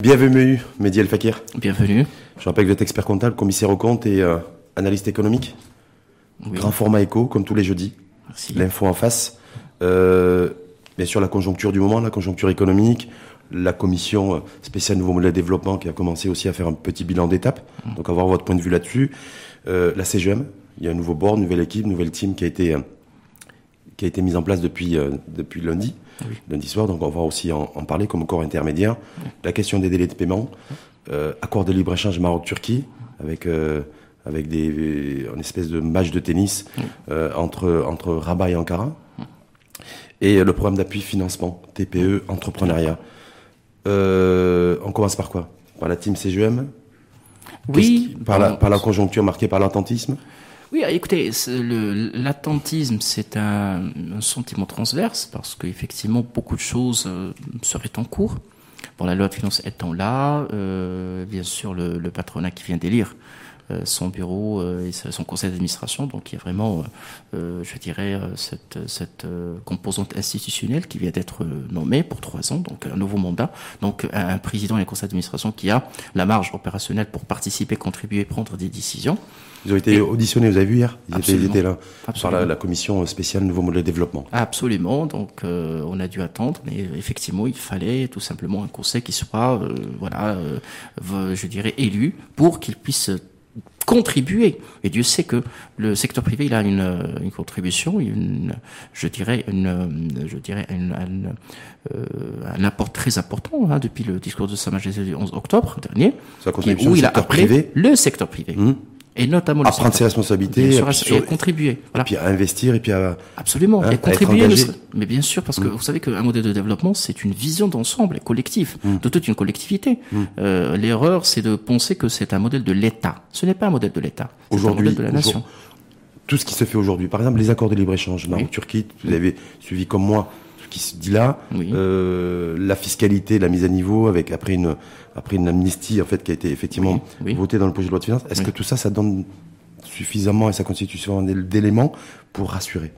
Bienvenue, Mehdi El Fakir. Bienvenue. Je rappelle que vous êtes expert comptable, commissaire au compte et euh, analyste économique. Grand format éco, comme tous les jeudis. Merci. L'info en face. Euh, bien sûr, la conjoncture du moment, la conjoncture économique, la commission euh, spéciale nouveau modèle de développement qui a commencé aussi à faire un petit bilan d'étape. Mm. Donc, avoir votre point de vue là-dessus. Euh, la CGM, il y a un nouveau board, nouvelle équipe, nouvelle team qui a été, qui a été mise en place depuis, depuis lundi, Oui. lundi soir. Donc, on va aussi en, en parler comme corps intermédiaire. La question des délais de paiement, euh, accord de libre-échange Maroc-Turquie, avec, euh, avec des, une espèce de match de tennis euh, entre, entre Rabat et Ankara. Et le programme d'appui financement, TPE, entrepreneuriat. Euh, on commence par quoi? Par la team CGM Oui, par, la, par la conjoncture marquée par l'attentisme? Oui, écoutez, l'attentisme, c'est un, sentiment transverse parce qu'effectivement, beaucoup de choses euh, seraient en cours. Bon, la loi de finances étant là, euh, bien sûr, le, patronat qui vient d'élire son bureau euh, et son conseil d'administration, donc il y a vraiment, euh, euh, je dirais, euh, cette, cette euh, composante institutionnelle qui vient d'être euh, nommée pour trois ans, donc un nouveau mandat, donc un, président et un conseil d'administration qui a la marge opérationnelle pour participer, contribuer, prendre des décisions. Ils ont été auditionnés, vous avez vu hier? Ils étaient, ils Absolument. étaient là, par la, la commission spéciale nouveau modèle de développement. Absolument, donc euh, on a dû attendre, mais effectivement il fallait tout simplement un conseil qui soit, euh, voilà, euh, je dirais élu pour qu'il puisse contribuer. Et Dieu sait que le secteur privé il a une, euh, une contribution, une, je dirais une, euh, je dirais une- une, euh, un apport très important hein, depuis le discours de Sa Majesté du 11 octobre dernier, Sa où il a appelé privé. le secteur privé Hum. Et notamment À prendre ses responsabilités, bien et et sur- contribuer. Voilà. puis à investir, et puis à... Absolument, Hein, à et contribuer. ne- Mais bien sûr, parce que vous savez qu'un modèle de développement, c'est une vision d'ensemble, collective, de toute une collectivité. Euh, L'erreur, c'est de penser que c'est un modèle de l'État. Ce n'est pas un modèle de l'État. C'est un Aujourd'hui, modèle de la nation. aujourd'hui, tout ce qui se fait aujourd'hui, par exemple les accords de libre-échange Maroc-Turquie, vous avez suivi comme moi qui se dit là, Oui. euh, la fiscalité, la mise à niveau, avec après une après une amnistie en fait qui a été effectivement Oui, votée dans le projet de loi de finances. Est-ce que tout ça, ça donne suffisamment et ça constitue suffisamment d'éléments pour rassurer,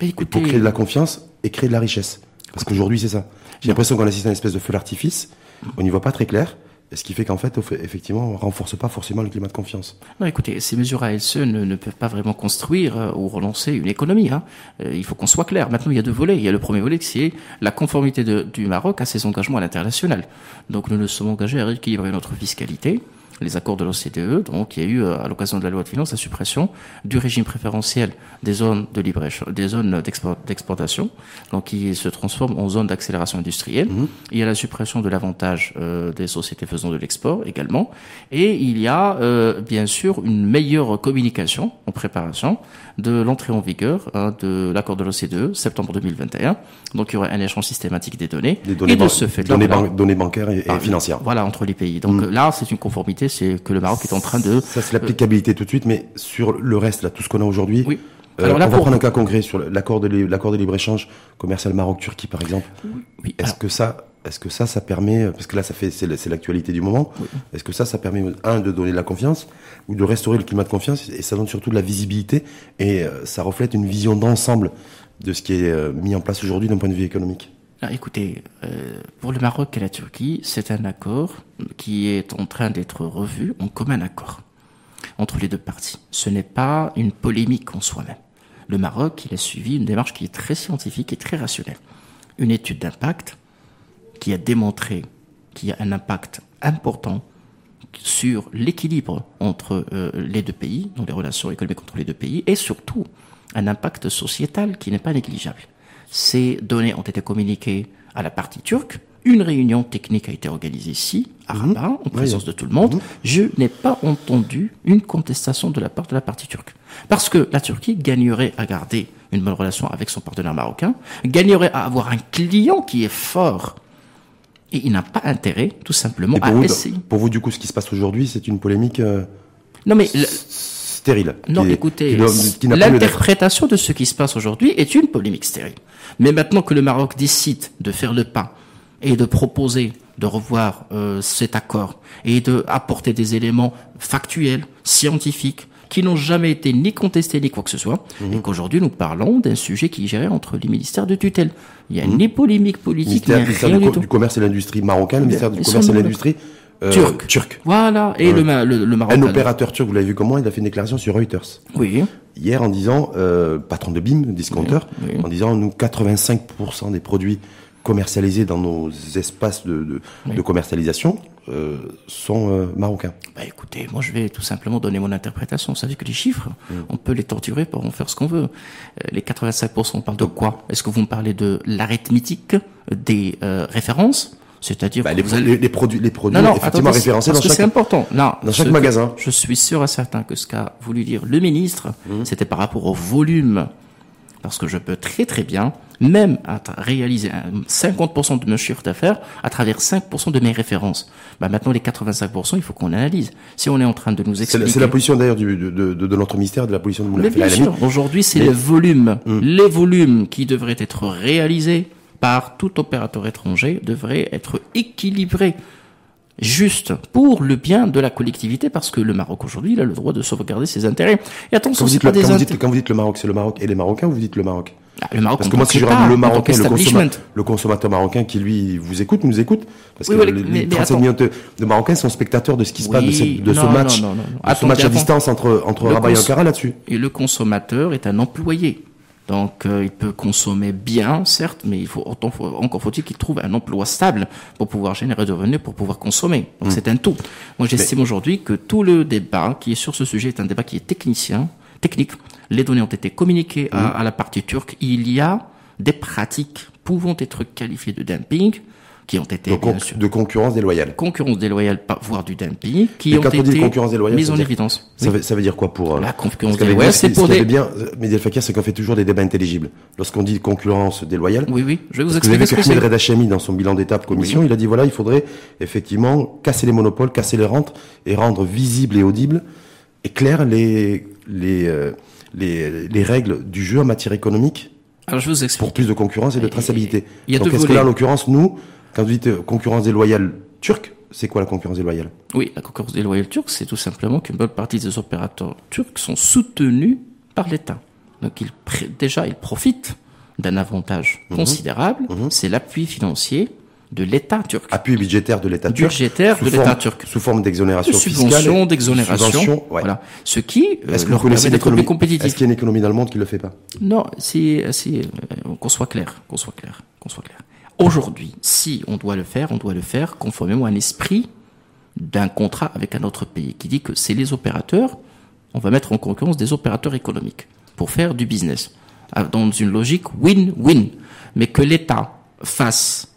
et écoutez, pour créer de la confiance et créer de la richesse? Parce qu'aujourd'hui c'est ça. J'ai l'impression qu'on assiste à une espèce de feu d'artifice. On n'y voit pas très clair. Ce qui fait qu'en fait, effectivement, on renforce pas forcément le climat de confiance. non, écoutez, ces mesures seules ne, ne peuvent pas vraiment construire euh, ou relancer une économie. Hein. Euh, il faut qu'on soit clair. Maintenant, il y a deux volets. Il y a le premier volet, c'est la conformité du Maroc à ses engagements à l'international. Donc, nous nous sommes engagés à rééquilibrer notre fiscalité. Les accords de l'OCDE, donc il y a eu euh, à l'occasion de la loi de finances la suppression du régime préférentiel des zones de libre des zones d'export- d'exportation, donc qui se transforment en zones d'accélération industrielle. Il y a la suppression de l'avantage euh, des sociétés faisant de l'export également, et il y a euh, bien sûr une meilleure communication en préparation de l'entrée en vigueur hein, de l'accord de l'OCDE septembre 2021. Donc il y aura un échange systématique des données, et de ce fait données, ban- données bancaires et, et financières. Voilà, entre les pays. Donc euh, là, c'est une conformité, c'est que le Maroc est en train de... Ça, c'est l'applicabilité tout de suite, mais sur le reste, là, tout ce qu'on a aujourd'hui. Oui. euh, Alors là, on va pour- prendre un cas concret sur l'accord de, l'accord de libre-échange commercial Maroc-Turquie, par exemple. Oui, Est-ce que ça, est-ce que ça, ça permet, parce que là, ça fait, c'est, l'actualité du moment. Est-ce que ça, ça permet, un, de donner de la confiance, ou de restaurer le climat de confiance, et ça donne surtout de la visibilité, et euh, ça reflète une vision d'ensemble de ce qui est euh, mis en place aujourd'hui d'un point de vue économique? ah, écoutez, euh, pour le Maroc et la Turquie, c'est un accord qui est en train d'être revu en commun accord entre les deux parties. Ce n'est pas une polémique en soi-même. Le Maroc, il a suivi une démarche qui est très scientifique et très rationnelle. Une étude d'impact qui a démontré qu'il y a un impact important sur l'équilibre entre euh, les deux pays, dans les relations économiques entre les deux pays, et surtout un impact sociétal qui n'est pas négligeable. Ces données ont été communiquées à la partie turque. Une réunion technique a été organisée ici, à Rabat, en présence de tout le monde. Je n'ai pas entendu une contestation de la part de la partie turque. Parce que la Turquie gagnerait à garder une bonne relation avec son partenaire marocain, gagnerait à avoir un client qui est fort. Et il n'a pas intérêt, tout simplement, pour à vous, essayer. pour vous, du coup, ce qui se passe aujourd'hui, c'est une polémique euh, Non, mais le- stérile. Non, qui écoutez, l'interprétation de ce qui se passe aujourd'hui est une polémique stérile. Mais maintenant que le Maroc décide de faire le pas et de proposer de revoir euh, cet accord et de apporter des éléments factuels, scientifiques, qui n'ont jamais été ni contestés ni quoi que ce soit, Mhm. et qu'aujourd'hui nous parlons d'un sujet qui est géré entre les ministères de tutelle. Il y a ni polémique politique, Mhm. Ni ministère rien du, du co- du commerce et de l'industrie marocain, le ministère du commerce et l'industrie euh, Turc. turc. Voilà, et le, Ma- le, le Maroc. Un opérateur turc, vous l'avez vu comment Il a fait une déclaration sur Reuters Oui, hier en disant, euh, patron de BIM, discounter, Oui, oui. en disant nous 85% des produits commercialisés dans nos espaces de, de, de commercialisation sont euh, marocains. Bah écoutez, moi je vais tout simplement donner mon interprétation. Vous savez que les chiffres, Mm. on peut les torturer pour en faire ce qu'on veut. Euh, les 85%, on parle de quoi? Est-ce que vous me parlez de l'arithmétique des euh, références? C'est-à-dire Bah, les, vous pro- allez- les, les produits, les produits Non, non, effectivement référencés parce dans que c'est chaque, important. Non, dans chaque que- magasin. Je suis sûr et certain que ce qu'a voulu dire le ministre, Mmh. c'était par rapport au volume. Parce que je peux très très bien, même à réaliser un 50% de mon chiffre d'affaires à travers 5% de mes références. Bah maintenant, les 85%, il faut qu'on analyse. Si on est en train de nous expliquer... c'est la position d'ailleurs de, de, de, notre ministère, de la position de Moulin bien sûr, aujourd'hui, c'est Mais- les volumes. Mm. Les volumes qui devraient être réalisés par tout opérateur étranger devraient être équilibrés. Juste pour le bien de la collectivité, parce que le Maroc aujourd'hui, il a le droit de sauvegarder ses intérêts. Et Quand attention, vous, c'est dites pas le, des quand, vous dites, quand vous dites le Maroc, c'est le Maroc et les Marocains, ou vous dites le Maroc Ah, le Maroc, Parce que moi, si je le Marocain, le, qu'establishment. consomma- le consommateur marocain qui lui vous écoute, nous écoute, parce Oui, que oui, les, mais- les mais 35 attends. millions de, de Marocains sont spectateurs de ce qui se passe, de, ce, match, non, non, de ce match à distance entre, entre Rabat et Ankara là-dessus. Et le consommateur est un employé. Donc, euh, il peut consommer bien, certes, mais il faut, autant encore faut-il qu'il trouve un emploi stable pour pouvoir générer de revenus, pour pouvoir consommer. Donc, c'est un tout. Moi, j'estime aujourd'hui que tout le débat qui est sur ce sujet est un débat qui est technicien, technique. Les données ont été communiquées à, à la partie turque. Il y a des pratiques pouvant être qualifiées de dumping, qui ont été, De, bien sûr, de concurrence déloyale. concurrence déloyale, voire du dumping, qui Mais ont quand on dit été concurrence déloyale, mises ça en dire- évidence. Ça, veut, ça veut dire quoi pour... euh, La concurrence déloyale, c'est ce pour y des... bien, euh, El Fakir, c'est qu'on fait toujours des débats intelligibles. Lorsqu'on dit concurrence déloyale, Oui, oui, je vais vous que vous avez expliquer vu ce que Ahmed c'est. Reda Chami, dans son bilan d'étape commission, il a dit voilà, il faudrait effectivement casser les monopoles, casser les rentes et rendre visibles et audibles et claires les, les, euh, les, les règles du jeu en matière économique Alors, je vous pour explique. plus de concurrence et de Et- traçabilité. il y a Donc est-ce que là, en l'occurrence, nous, quand vous dites euh, concurrence déloyale turque, c'est quoi la concurrence déloyale? Oui, la concurrence déloyale turque, c'est tout simplement qu'une bonne partie des opérateurs turcs sont soutenus par l'État. Donc, ils, déjà, ils profitent d'un avantage Mhm. considérable, c'est l'appui financier de l'État turc. Appui budgétaire de l'État turc. Budgétaire sous de l'État turc. Sous forme De d'exonération fiscale. subventions, et- d'exonération, ouais. voilà. Ce qui euh, Est-ce que leur vous connaissez permet d'être plus l'économie Est-ce qu'il y a une économie dans le monde qui le fait pas? Non, c'est, c'est, euh, qu'on soit clair, qu'on soit clair, qu'on soit clair. Aujourd'hui, si on doit le faire, on doit le faire conformément à un esprit d'un contrat avec un autre pays qui dit que c'est les opérateurs, on va mettre en concurrence des opérateurs économiques pour faire du business. Ah, dans une logique win-win, mais que l'État fasse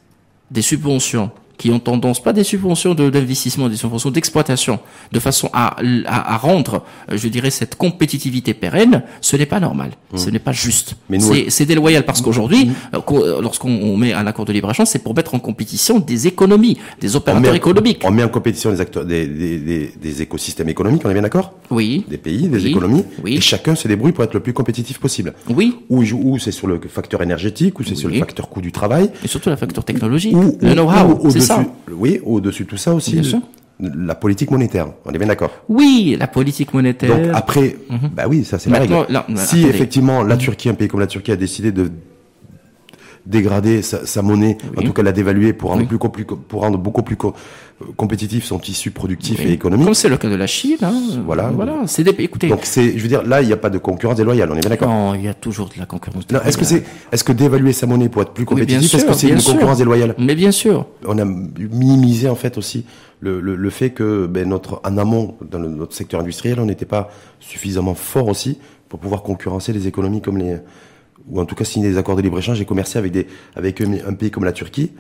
des subventions qui ont tendance, pas des subventions de- d'investissement, des subventions d'exploitation, de façon à, à, à rendre, euh, je dirais, cette compétitivité pérenne, ce n'est pas normal, ce n'est pas juste. Mmh. Mmh. C'est- déloyal parce qu'aujourd'hui, euh, qu'au- euh, lorsqu'on on met un accord de libre-échange, c'est pour mettre en compétition des économies, des on opérateurs économiques. on met en compétition des, acteurs, des, des, des, des écosystèmes économiques, on est bien d'accord? Oui, Des pays, des Oui, économies, oui. et chacun se débrouille pour être le plus compétitif possible. oui, Ou, c'est sur le facteur énergétique, ou c'est sur le facteur coût du travail, et surtout la facteur technologique, ou, le know-how, ça. Oui, au-dessus de tout ça aussi, Bien sûr. la politique monétaire. On est bien d'accord. Oui, la politique monétaire. Donc après, bah oui, ça c'est la Maintenant, règle. là, là, si attendez. effectivement la Turquie, un pays comme la Turquie, a décidé de dégrader sa, sa monnaie, en tout cas la dévaluer pour rendre, Oui. plus, pour rendre beaucoup plus co- euh, compétitif son tissu productif Oui. et économique. Comme c'est le cas de la Chine, hein. Voilà. Voilà, c'est des, écoutez. Donc c'est, je veux dire, là il n'y a pas de concurrence déloyale. On est bien d'accord. non, il y a toujours de la concurrence. Non, est-ce que c'est, est-ce que d'évaluer sa monnaie pour être plus compétitif, est-ce que c'est une sûr. concurrence déloyale? Mais bien sûr. On a minimisé en fait aussi le, le, le fait que ben, notre en amont dans le- notre secteur industriel, on n'était pas suffisamment fort aussi pour pouvoir concurrencer les économies comme les ou en tout cas signer des accords de libre échange et commercer avec des avec un pays comme la Turquie.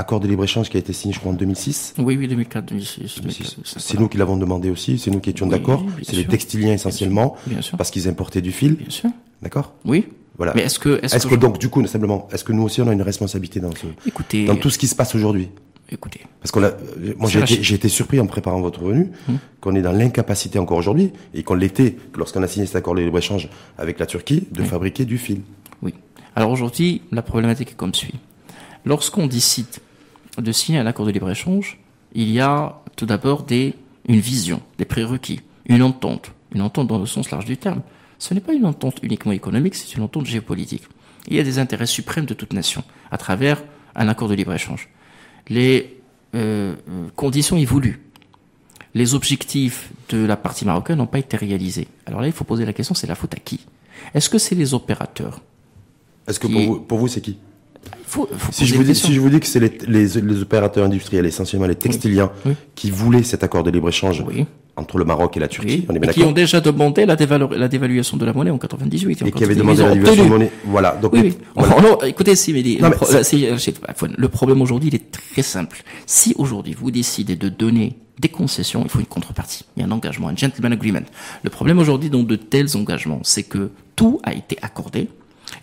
Accord de libre échange qui a été signé, je crois, en 2006. Oui, oui, 2004, 2006. 2004, C'est nous qui l'avons demandé aussi, c'est nous qui étions Oui, d'accord. C'est les textiliens essentiellement, Bien sûr. parce qu'ils importaient du fil, Bien sûr. d'accord? Oui. Voilà. Mais est-ce que, est-ce que, que je- donc, du coup, simplement, est-ce que nous aussi on a une responsabilité dans, ce, écoutez, dans tout ce qui se passe aujourd'hui? Écoutez, Parce qu'on a, euh, moi j'ai été, surpris en préparant votre venue Hum. qu'on est dans l'incapacité encore aujourd'hui et qu'on l'était lorsqu'on a signé cet accord de libre échange avec la Turquie de fabriquer du fil. oui. Alors aujourd'hui, la problématique est comme suit. Lorsqu'on décide de signer un accord de libre-échange, il y a tout d'abord des, une vision, des prérequis, une entente une entente dans le sens large du terme. Ce n'est pas une entente uniquement économique, c'est une entente géopolitique. Il y a des intérêts suprêmes de toute nation à travers un accord de libre-échange. Les euh, conditions y voulues, les objectifs de la partie marocaine n'ont pas été réalisés. Alors là, il faut poser la question, c'est la faute à qui? Est-ce que c'est les opérateurs Est-ce que pour vous, pour vous c'est qui? Faut, faut si, je vous dis, si je vous dis que c'est les, les, les, opérateurs industriels, essentiellement les textiliens, Oui. qui voulaient cet accord de libre-échange Oui. entre le Maroc et la Turquie, Oui. on est bien Et qui ont déjà demandé la, la dévaluation de la monnaie en 98. Et qui avaient 98, demandé la dévaluation de obtenu. monnaie. Voilà. Donc. Oh, non, écoutez, si, mais, Non, le, pro- problème aujourd'hui, il est très simple. Si aujourd'hui vous décidez de donner des concessions, il faut une contrepartie. Il y a un engagement, un gentleman agreement. Le problème aujourd'hui dans de tels engagements, c'est que tout a été accordé,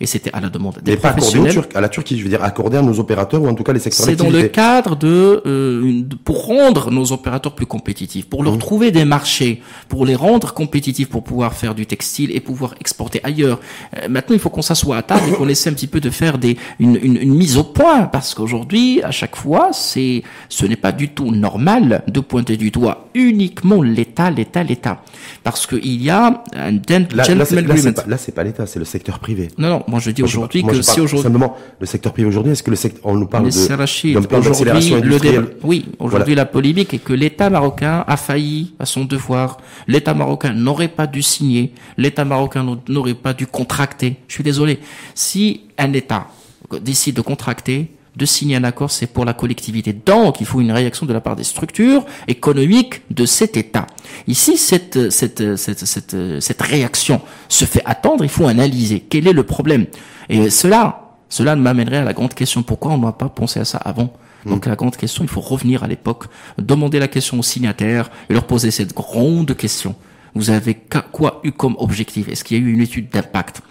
et c'était à la demande des Mais pas accordé professionnels. À la Turquie, je veux dire accordé à nos opérateurs ou en tout cas les secteurs C'est dans le cadre de, euh, pour rendre nos opérateurs plus compétitifs, pour leur Mmh. trouver des marchés, pour les rendre compétitifs, pour pouvoir faire du textile et pouvoir exporter ailleurs. Euh, maintenant, il faut qu'on s'assoie à table et qu'on essaie un petit peu de faire des une, une, une mise au point, parce qu'aujourd'hui, à chaque fois, c'est ce n'est pas du tout normal de pointer du doigt uniquement l'État, l'État, l'État, parce qu'il y a un Là, c'est- pas, là, c'est pas l'État, c'est le secteur privé. Non, non, moi je dis aujourd'hui que si aujourd'hui Simplement, le secteur privé aujourd'hui, est-ce que le secteur, on nous parle de, aujourd'hui, le débat- oui, aujourd'hui la polémique est que l'État marocain a failli à son devoir. L'État marocain n'aurait pas dû signer. L'État marocain n'au- n'aurait pas dû contracter. Je suis désolé. Si un État décide de contracter, de signer un accord, c'est pour la collectivité. Donc, il faut une réaction de la part des structures économiques de cet État. Ici, cette, cette, cette, cette, cette réaction se fait attendre. Il faut analyser quel est le problème. Et cela, cela m'amènerait à la grande question. Pourquoi on n'a pas pensé à ça avant donc la grande question, il faut revenir à l'époque, demander la question aux signataires et leur poser cette grande question. Vous avez quoi eu comme objectif? Est-ce qu'il y a eu une étude d'impact?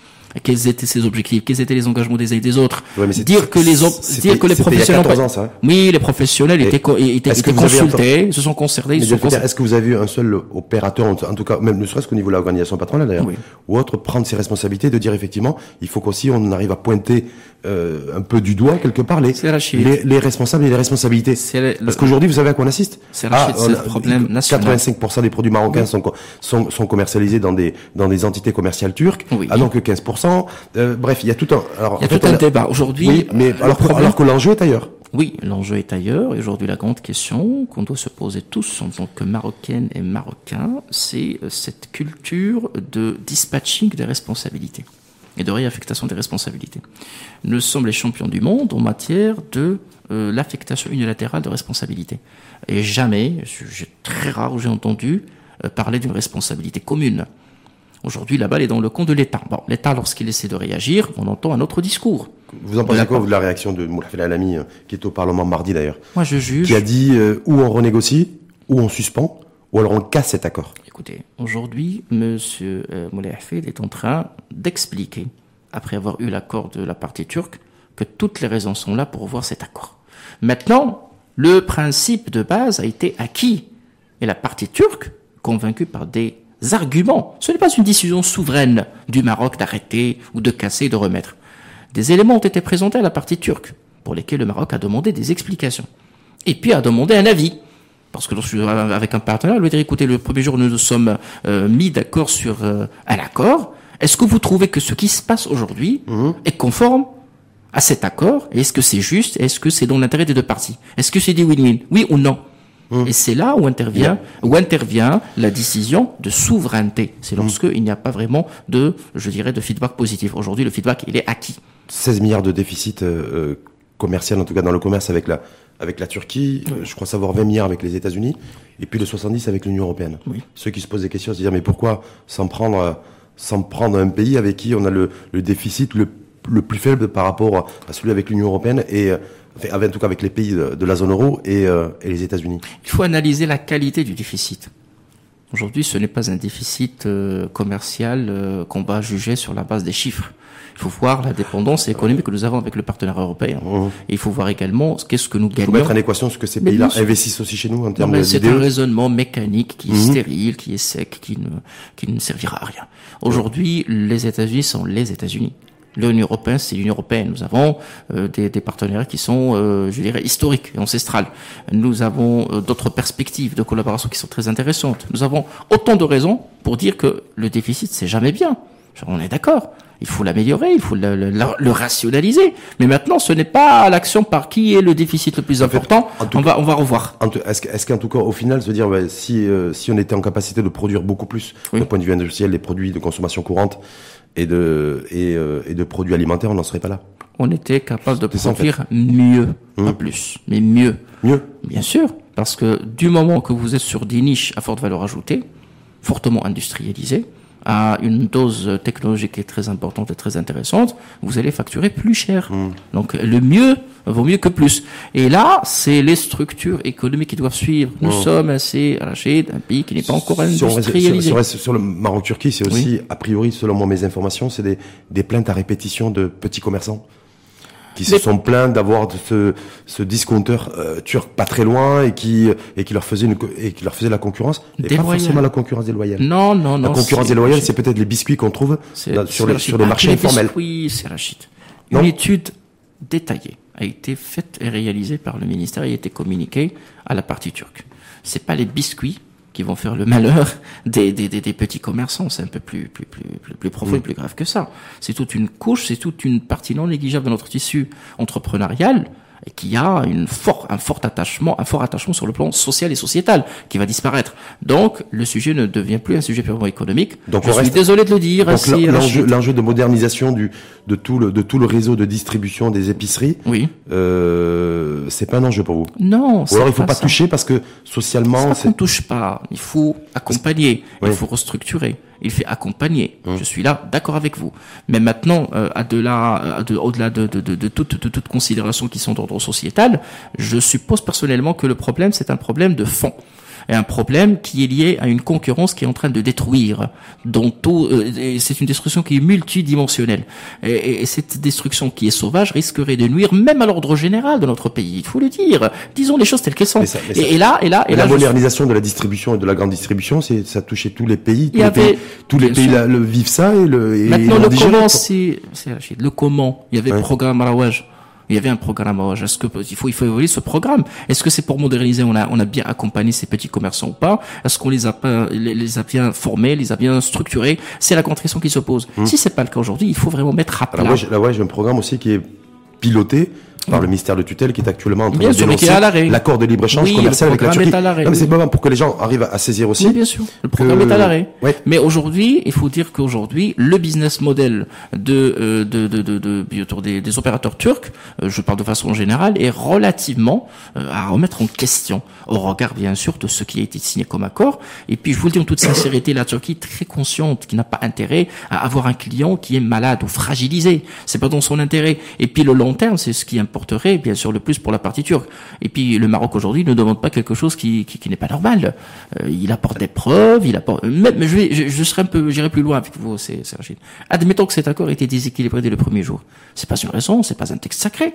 Quels étaient ces objectifs? Quels étaient les engagements des uns et des autres? Ouais, mais c'est- Dire que les dire que les c'était il y a professionnels 14 ont ans, pas- ça, hein. oui, les professionnels Et étaient, étaient, étaient consultés, se sont concertés. Est-ce que vous avez vu un seul opérateur, en en tout cas, même ne serait-ce qu'au niveau de l'organisation patronale d'ailleurs, Oui. ou autre, prendre ses responsabilités, de dire effectivement, il faut qu'aussi on arrive à pointer euh, un peu du doigt quelque part les, les, les responsables et les responsabilités. Le- Parce qu'aujourd'hui, vous savez à quoi on assiste C'est on le problème national. 85% des produits marocains sont, sont, sont commercialisés dans des, dans des entités commerciales turques. Oui. Ah non, que 15%. Euh, bref, il y a tout un... Alors, Il y a fait, tout un débat. Aujourd'hui, Oui, mais euh, alors, problème- alors que l'enjeu est ailleurs. Oui, l'enjeu est ailleurs. Et aujourd'hui, la grande question qu'on doit se poser tous en tant que Marocaines et Marocains, c'est euh, cette culture de dispatching des responsabilités et de réaffectation des responsabilités. Nous sommes les champions du monde en matière de euh, l'affectation unilatérale de responsabilités. Et jamais, j'ai très rare où j'ai entendu euh, parler d'une responsabilité commune. Aujourd'hui, la balle est dans le camp de l'État. Bon, l'État, lorsqu'il essaie de réagir, on entend un autre discours. Vous en pensez quoi, vous, de la réaction de Moulafel Alami, euh, qui est au Parlement mardi d'ailleurs? Moi, je juge. qui a dit euh, ou on renégocie, ou on suspend, ou alors on casse cet accord. Écoutez, aujourd'hui, Monsieur euh, Moulay est en train d'expliquer, après avoir eu l'accord de la partie turque, que toutes les raisons sont là pour voir cet accord. Maintenant, le principe de base a été acquis. Et la partie turque, convaincue par des arguments, ce n'est pas une décision souveraine du Maroc d'arrêter ou de casser de remettre. Des éléments ont été présentés à la partie turque, pour lesquels le Maroc a demandé des explications. Et puis a demandé un avis. Parce que lorsque, avec un partenaire, il lui dit, écoutez, le premier jour, nous nous sommes euh, mis d'accord sur euh, un accord. Est-ce que vous trouvez que ce qui se passe aujourd'hui est conforme à cet accord? Est-ce que c'est juste? Est-ce que c'est dans l'intérêt des deux parties? Est-ce que c'est des win-win? Oui ou non? Et c'est là où intervient, où intervient la décision de souveraineté. C'est lorsque il n'y a pas vraiment de, je dirais, de feedback positif. Aujourd'hui, le feedback, il est acquis. 16 milliards de déficit euh, commercial, en tout cas dans le commerce avec la, avec la Turquie, euh, je crois savoir 20 milliards avec les États-Unis, et puis le 70 avec l'Union Européenne. Oui. Ceux qui se posent des questions, se dire mais pourquoi s'en prendre, à- s'en prendre un pays avec qui on a le, le déficit le, le plus faible par rapport à celui avec l'Union Européenne et euh, enfin, en tout cas avec les pays de, de la zone euro et, euh, et les États-Unis? Il faut analyser la qualité du déficit. Aujourd'hui, ce n'est pas un déficit euh, commercial euh, qu'on va juger sur la base des chiffres. Il faut voir la dépendance économique que nous avons avec le partenaire européen. Et il faut voir également qu'est-ce que nous Il faut gagnons. mettre en équation ce que ces pays-là investissent aussi chez nous en Non, termes mais de c'est un raisonnement mécanique qui est Mhm. stérile, qui est sec, qui ne, qui ne servira à rien. Aujourd'hui, les États-Unis sont les États-Unis. L'Union européenne, c'est l'Union européenne. Nous avons euh, des, des, partenaires qui sont, euh, je dirais, historiques et ancestrales. Nous avons euh, d'autres perspectives de collaboration qui sont très intéressantes. Nous avons autant de raisons pour dire que le déficit, c'est jamais bien. On est d'accord. Il faut l'améliorer, il faut le, le, le, rationaliser. Mais maintenant, ce n'est pas l'action par qui est le déficit le plus important. on va, on va revoir. Est-ce qu'en tout cas, au final, se dire, bah, si, euh, si on était en capacité de produire beaucoup plus, oui. d'un point de vue industriel, des produits de consommation courante et de, et, euh, et de produits alimentaires, on n'en serait pas là On était capable de produire en fait. mieux, hum. pas plus, mais mieux. Mieux Bien sûr, parce que du moment que vous êtes sur des niches à forte valeur ajoutée, fortement industrialisées, à une dose technologique qui est très importante et très intéressante, vous allez facturer plus cher. Mmh. Donc le mieux vaut mieux que plus. Et là, c'est les structures économiques qui doivent suivre. Nous mmh. sommes assez arrachés d'un pays qui n'est pas encore industrialisé. Sur, sur, sur le Maroc-Turquie, c'est aussi, oui. a priori, selon moi, mes informations, c'est des, des plaintes à répétition de petits commerçants qui se sont plaints d'avoir ce, ce discounter euh, turc pas très loin et qui et qui leur faisait une et qui leur faisait la concurrence et pas forcément la concurrence déloyale. Non non non. La concurrence déloyale, c'est peut-être les biscuits qu'on trouve dans, sur les sur les marchés informels. Oui, c'est Rachid. Une étude détaillée a été faite et réalisée par le ministère et a été communiquée à la partie turque. C'est pas les biscuits qui vont faire le malheur des, des, des, des petits commerçants. C'est un peu plus, plus, plus, plus, plus profond et plus grave que ça. C'est toute une couche, c'est toute une partie non négligeable de notre tissu entrepreneurial et qui a une fort, un fort attachement, un fort attachement sur le plan social et sociétal qui va disparaître. Donc, le sujet ne devient plus un sujet purement économique. Donc, je suis reste... désolé de le dire. l'enjeu, l'enjeu de modernisation du, de tout le, de tout le réseau de distribution des épiceries. Oui. Euh, c'est pas un enjeu pour vous? Non. Ou alors il faut pas, pas toucher parce que socialement. Ça qu'on touche pas. Il faut accompagner. Oui. Il faut restructurer il fait accompagner. Mmh. Je suis là, d'accord avec vous. Mais maintenant, euh, au-delà de, au-delà de, de, de, de, toutes, de toutes considérations qui sont d'ordre sociétal, je suppose personnellement que le problème, c'est un problème de fond et un problème qui est lié à une concurrence qui est en train de détruire. dont tout, euh, c'est une destruction qui est multidimensionnelle. Et, et, cette destruction qui est sauvage risquerait de nuire même à l'ordre général de notre pays. Il faut le dire. Disons les choses telles qu'elles sont. Mais ça, mais ça, et, et, là, et là, et la là, modernisation je... de la distribution et de la grande distribution, c'est ça touchait tous les pays. Tous les pays, tous les pays là, le vivent ça et le. Et Maintenant, le comment, c'est le comment? Il y avait ouais. le programme Rawaj il y avait un programme. Est-ce que il faut il faut évoluer ce programme? Est-ce que c'est pour moderniser On a on a bien accompagné ces petits commerçants ou pas? Est-ce qu'on les a pas les, les, a bien formés, les a bien structurés? C'est la question qui se pose. Mmh. Si c'est pas le cas aujourd'hui, il faut vraiment mettre à plat. Moi, là, ouais, j'ai un programme aussi qui est piloté par le ministère de tutelle qui est actuellement en train bien de dénoncer l'accord de libre-échange oui, commercial avec la Turquie. Non, mais c'est pas pour que les gens arrivent à saisir aussi. Oui, bien sûr. Le programme que... est à l'arrêt. Ouais. Mais aujourd'hui, il faut dire qu'aujourd'hui, le business model de, euh, de, de, de, de, de des, des, opérateurs turcs, euh, je parle de façon générale, est relativement euh, à remettre en question au regard, bien sûr, de ce qui a été signé comme accord. Et puis, je vous le dis en toute sincérité, la Turquie est très consciente qui n'a pas intérêt à avoir un client qui est malade ou fragilisé. C'est pas dans son intérêt. Et puis, le long terme, c'est ce qui importerait, bien sûr, le plus pour la partie turque. Et puis le Maroc aujourd'hui ne demande pas quelque chose qui, qui, qui n'est pas normal. Euh, il apporte des preuves, il apporte. Même, je vais, je, je serai un peu, j'irai plus loin avec vous, Rachid. Admettons que cet accord était déséquilibré dès le premier jour. C'est pas une raison, c'est pas un texte sacré.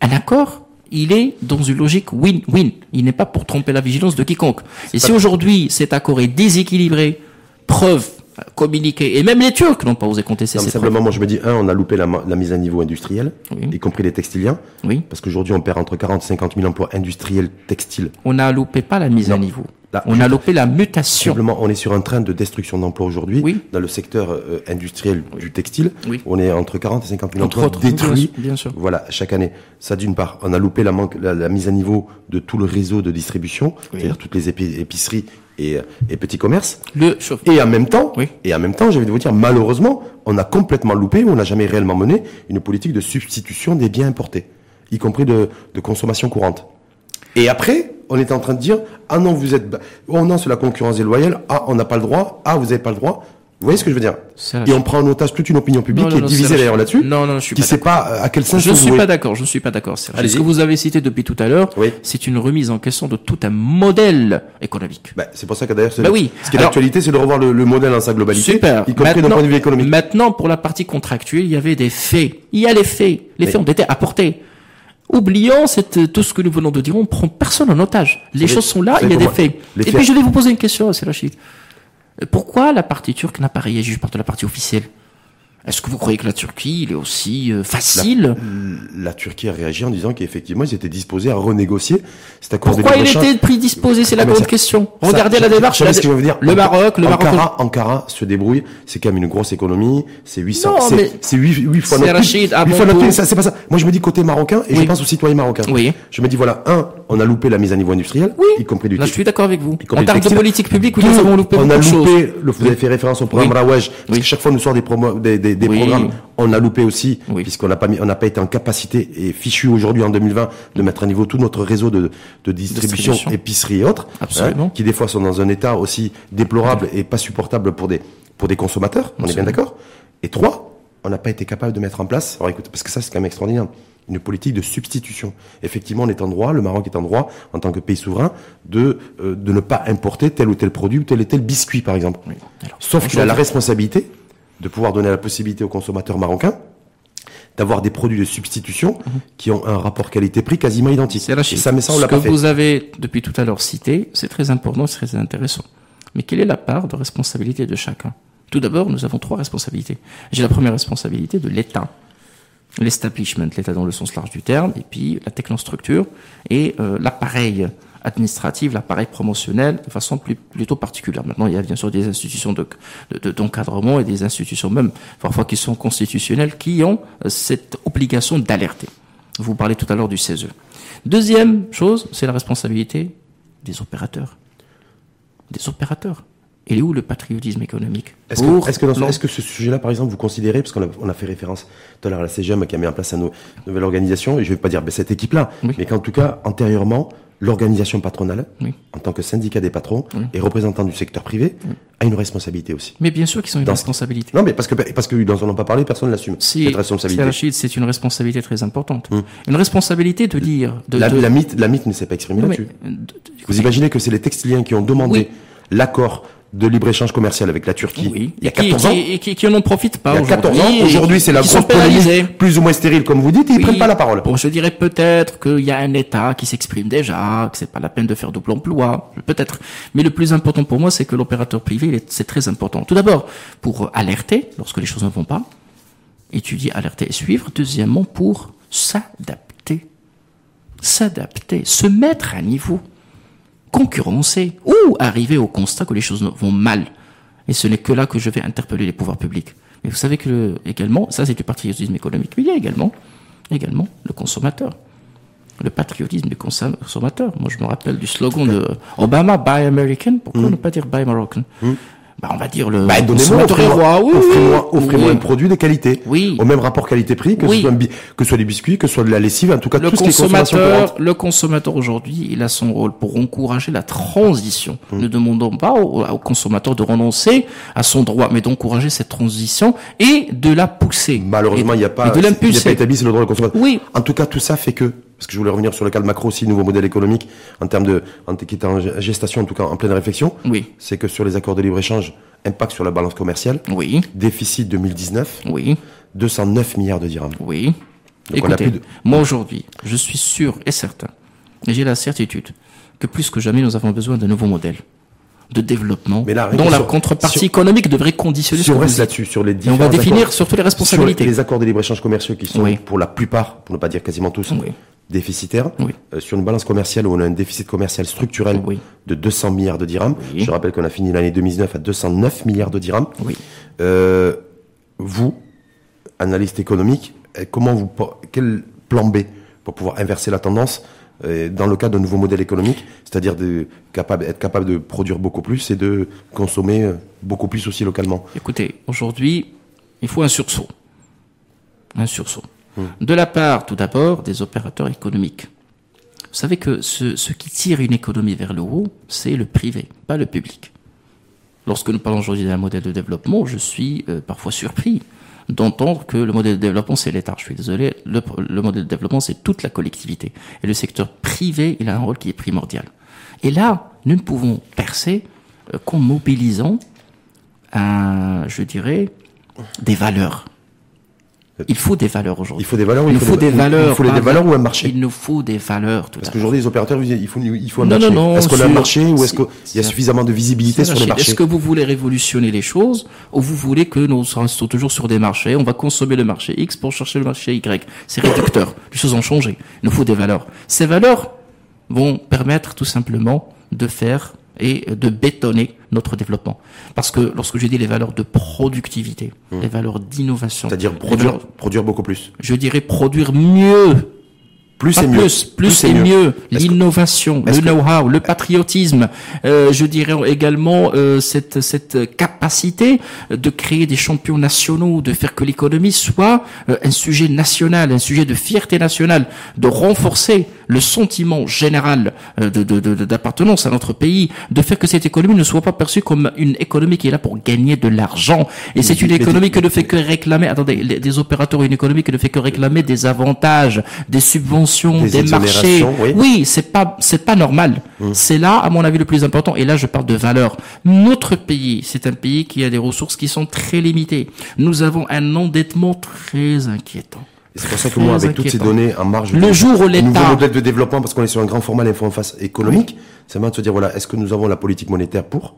Un accord il est dans une logique win-win. Il n'est pas pour tromper la vigilance de quiconque. Et si aujourd'hui cet accord est déséquilibré, preuve communiquer. Et même les Turcs n'ont pas osé contester non, Simplement, moi, je me dis, un, on a loupé la, la mise à niveau industrielle, oui. y compris les textiliens. Oui. Parce qu'aujourd'hui, on perd entre 40 et 50 000 emplois industriels textiles. On a loupé pas la mise non. à niveau. On a loupé la mutation. Simplement, on est sur un train de destruction d'emplois aujourd'hui oui. dans le secteur euh, industriel oui. du textile. Oui. On est entre 40 et 50 000 entre emplois autres, détruits. Bien sûr. Voilà, chaque année. Ça, d'une part, on a loupé la, manque, la, la, mise à niveau de tout le réseau de distribution, c'est-à-dire toutes les épi épiceries et, et petits commerces. Le... Et en même temps, oui. et en même temps, j'ai envie de vous dire, malheureusement, on a complètement loupé, on n'a jamais réellement mené une politique de substitution des biens importés, y compris de, de consommation courante. Et après, on est en train de dire, ah non, vous êtes, oh non, c'est la concurrence déloyale, ah, on n'a pas le droit, ah, vous n'avez pas le droit. Vous voyez ce que je veux dire Et on prend en otage toute une opinion publique non, qui est divisée d'ailleurs là-dessus. Non, non, je suis qui pas sait pas à quel sens. Je ne suis pas d'accord. Je ne suis pas d'accord. Ce que vous avez cité depuis tout à l'heure, oui. c'est une remise en question de tout un modèle économique. Bah, c'est pour ça que d'ailleurs, bah oui. ce qui est l'actualité, c'est de revoir le, le, modèle dans sa globalité, super. y compris d'un point de vue économique. Maintenant, pour la partie contractuelle, il y avait des faits. Il y a les faits. Les faits ont été apportés. Oublions cette, tout ce que nous venons de dire, on prend personne en otage. Les choses sont là, il y a des faits. Et puis je vais vous poser une question, c'est Rachid. Pourquoi la partie turque n'a pas réagi de la partie officielle? Est-ce que vous croyez que la Turquie, il est aussi euh, facile la, la, Turquie a réagi en disant qu'effectivement, ils étaient disposés à renégocier cet accord Pourquoi il était prédisposé C'est la grande question. Regardez la démarche. ce que je veux dire. Le Maroc, le Ankara, Maroc. Ankara se débrouille. C'est quand même une grosse économie. C'est 800. Non, mais C'est 8, 8 fois c'est notre Rachid, PIB. à 8 mon fois notre ça, c'est pas ça. Moi, je me dis côté marocain et Oui. je pense aux citoyens marocains. Oui. Je me dis voilà, un, on a loupé la mise à niveau industriel, Oui. y compris du Là, je suis d'accord avec vous. En termes de politique publique, nous avons loupé on a loupé, vous avez fait référence au programme. Rawaj, parce Oui. que chaque fois nous sort des, des, des, Oui. programmes, on a loupé aussi, Oui. puisqu'on n'a pas mis, on n'a pas été en capacité et fichu aujourd'hui en 2020 de mettre à niveau tout notre réseau de, de distribution, Distribution. épicerie et autres, hein, qui des fois sont dans un état aussi déplorable et pas supportable pour des, pour des consommateurs, on est bien d'accord. Et trois, on n'a pas été capable de mettre en place, alors écoute, parce que ça c'est quand même extraordinaire, une politique de substitution. Effectivement, on est en droit, le Maroc est en droit, en tant que pays souverain, de, euh, de ne pas importer tel ou tel produit ou tel et tel biscuit, par exemple. Oui. Alors, Sauf qu'il a la responsabilité de pouvoir donner la possibilité aux consommateurs marocains d'avoir des produits de substitution qui ont un rapport qualité-prix quasiment identique. Et ça, mais ça, on Ce l'a que fait. vous avez depuis tout à l'heure cité, c'est très important, c'est très intéressant. Mais quelle est la part de responsabilité de chacun? Tout d'abord, nous avons trois responsabilités. J'ai la première responsabilité de l'État, l'establishment, l'État dans le sens large du terme, et puis la technostructure et euh, l'appareil administratif, l'appareil promotionnel de façon plus, plutôt particulière. Maintenant, il y a bien sûr des institutions de- de- de- d'encadrement et des institutions même parfois qui sont constitutionnelles qui ont euh, cette obligation d'alerter. Vous parlez tout à l'heure du CESE. Deuxième chose, c'est la responsabilité des opérateurs. Des opérateurs. Est où le patriotisme économique Est-ce que, est-ce que, ce- que sujet-là, par exemple, vous considérez, parce qu'on a, fait référence tout à l'heure à la CGM qui a mis en place une nouvelle organisation, et je ne vais pas dire ben, cette équipe-là, Oui. mais qu'en tout cas, antérieurement, l'organisation patronale, Oui. en tant que syndicat des patrons Oui. et représentant du secteur privé, a une responsabilité aussi. Mais bien sûr qu'ils ont une Dans- responsabilité. Non, mais parce que parce que dont on n'a pas parlé, personne ne l'assume. Si, cette c'est responsabilité. C'est une responsabilité très importante. Hum. Une responsabilité de dire... De, La, de- la mythe, la mythe ne s'est pas exprimée là-dessus. de- de- Vous imaginez que c'est les textiliens qui ont demandé l'accord de libre-échange commercial avec la Turquie Oui. il y a Et qui- 14 ans. Et qui, qui n'en profitent pas Il y a 14 ans. Aujourd'hui, c'est la grosse polémique, plus ou moins stérile, comme vous dites, et ils Oui. prennent pas la parole. Bon, je dirais peut-être qu'il y a un État qui s'exprime déjà, que c'est pas la peine de faire double emploi, peut-être. Mais le plus important pour moi, c'est que l'opérateur privé, c'est très important. Tout d'abord, pour alerter lorsque les choses ne vont pas, étudier, alerter et suivre. Deuxièmement, pour s'adapter. S'adapter, se mettre à niveau, concurrencer ou arriver au constat que les choses vont mal. Et ce n'est que là que je vais interpeller les pouvoirs publics. Mais vous savez que le- également, ça c'est du patriotisme économique, mais il y a également, également le consommateur. Le patriotisme du consom- consommateur. Moi, je me rappelle du slogan de Obama, Buy American. Pourquoi ne pas dire Buy Moroccan bah, On va dire le Bah, donnez-moi, consommateur. Oui, offrez-moi, offrez-moi oui. un produit de qualité. Oui. Au même rapport qualité-prix, que, Oui. ce soit que ce soit des biscuits, que ce soit de la lessive, en tout cas, le tout ce qui est le consommateur aujourd'hui, il a son rôle pour encourager la transition. Hum. Ne demandons pas au, au consommateur de renoncer à son droit, mais d'encourager cette transition et de la pousser. Malheureusement, il n'y a pas, de il n'y a pas établi, le droit du consommateur. Oui. En tout cas, tout ça fait que, parce que je voulais revenir sur le cas de macro aussi, nouveau modèle économique, en termes de, en, qui est en gestation, en tout cas, en pleine réflexion. Oui, C'est que sur les accords de libre-échange, impact sur la balance commerciale, oui, déficit 2019, oui, 209 milliards de dirhams. oui. Donc, Écoutez, de- moi aujourd'hui, je suis sûr et certain, et j'ai la certitude, que plus que jamais nous avons besoin d'un nouveau modèle de développement Mais là, dont la sur- contrepartie sur- économie devrait conditionner reste là-dessus, sur les Et on différents va définir accords- surtout les sur responsabilités. les accords de libre-échange commerciaux qui sont, Oui. pour la plupart, pour ne pas dire quasiment tous, Oui. Déficitaires, Oui. euh, sur une balance commerciale où on a un déficit commercial structurel Oui. de 200 milliards de dirhams. Oui. Je rappelle qu'on a fini l'année 2019 à 209 milliards de dirhams. Oui. Euh, vous, analyste économique, euh, comment vous, quel plan B pour pouvoir inverser la tendance dans le cadre d'un nouveau modèle économique, c'est-à-dire capable, être capable de produire beaucoup plus et de consommer beaucoup plus aussi localement? Écoutez, aujourd'hui, il faut un sursaut. Un sursaut. De la part, tout d'abord, des opérateurs économiques. Vous savez que ce, qui tire une économie vers le haut, c'est le privé, pas le public. Lorsque nous parlons aujourd'hui d'un modèle de développement, je suis euh, parfois surpris d'entendre que le modèle de développement, c'est l'État. Je suis désolé, le, le modèle de développement, c'est toute la collectivité. Et le secteur privé, il a un rôle qui est primordial. Et là, nous ne pouvons percer euh, qu'en mobilisant je dirais, des valeurs. Il faut des valeurs aujourd'hui. Il faut des valeurs. Il, il faut, des, valeurs. Il faut des valeurs ou un marché. Il nous faut des valeurs. Tout Parce qu'aujourd'hui, les opérateurs, il faut, il faut un non, marché. Non, non, est-ce qu'on a un marché ou est-ce qu'il y a suffisamment de visibilité sur les marchés Est-ce que vous voulez révolutionner les choses ou vous voulez que nous restons toujours sur des marchés On va consommer le marché X pour chercher le marché Y? C'est réducteur. les choses ont changé. Il nous faut des valeurs. Ces valeurs vont permettre tout simplement de faire et de bétonner notre développement. Parce que lorsque je dis les valeurs de productivité, Mmh. les valeurs d'innovation, c'est-à-dire produire, produire beaucoup plus. Je dirais produire mieux. Plus et mieux. Plus, plus, et mieux. L'innovation, le know-how, le patriotisme. Euh, je dirais également euh, cette cette capacité de créer des champions nationaux, de faire que l'économie soit euh, un sujet national, un sujet de fierté nationale, de renforcer le sentiment général euh, de d'appartenance de, de, à notre pays, de faire que cette économie ne soit pas perçue comme une économie qui est là pour gagner de l'argent. Et c'est une économie qui ne fait que réclamer, attendez, les, des opérateurs, une économie qui ne fait que réclamer des avantages, des subventions, des, des marchés. Oui, oui c'est pas c'est pas normal. Hum. C'est là, à mon avis, le plus important. Et là, je parle de valeur. Notre pays, c'est un pays qui a des ressources qui sont très limitées. Nous avons un endettement très inquiétant. C'est pour ça que moi, avec inquiétant. toutes ces données en marge, le jour où l'État, nouveau modèle de développement, parce qu'on est sur un grand format l'info-face économique, oui. c'est vraiment de se dire voilà, est-ce que nous avons la politique monétaire pour?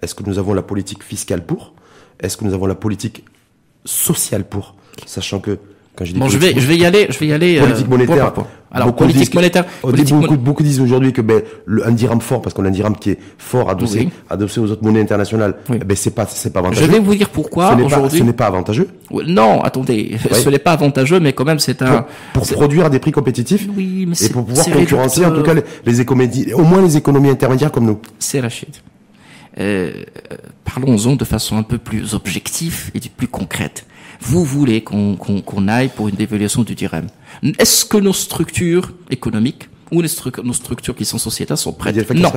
Est-ce que nous avons la politique fiscale pour? Est-ce que nous avons la politique sociale pour? Sachant que quand je dis bon, je vais, je vais y aller, je vais y aller. Politique euh, monétaire. Pour, pour. Alors, beaucoup politique disent, monétaire. Politique beaucoup, mon... beaucoup, disent aujourd'hui que ben, le, un dirham fort, parce qu'on a un dirham qui est fort adossé, oui. adossé aux autres monnaies internationales, oui. ben c'est pas, c'est pas avantageux. Je vais vous dire pourquoi aujourd'hui. Ce n'est pas avantageux. Non, attendez, oui. ce n'est pas avantageux, mais quand même c'est un. Pour, pour produire à des prix compétitifs. Oui, mais et pour pouvoir concurrencer, en tout cas, les, les économies, au moins les économies intermédiaires comme nous. C'est Rachid. Euh, parlons-en de façon un peu plus objective et plus concrète vous voulez qu'on qu qu aille pour une dévaluation du dirham. Est-ce que nos structures économiques ou stru nos structures qui sont sociétales sont prêtes? Non.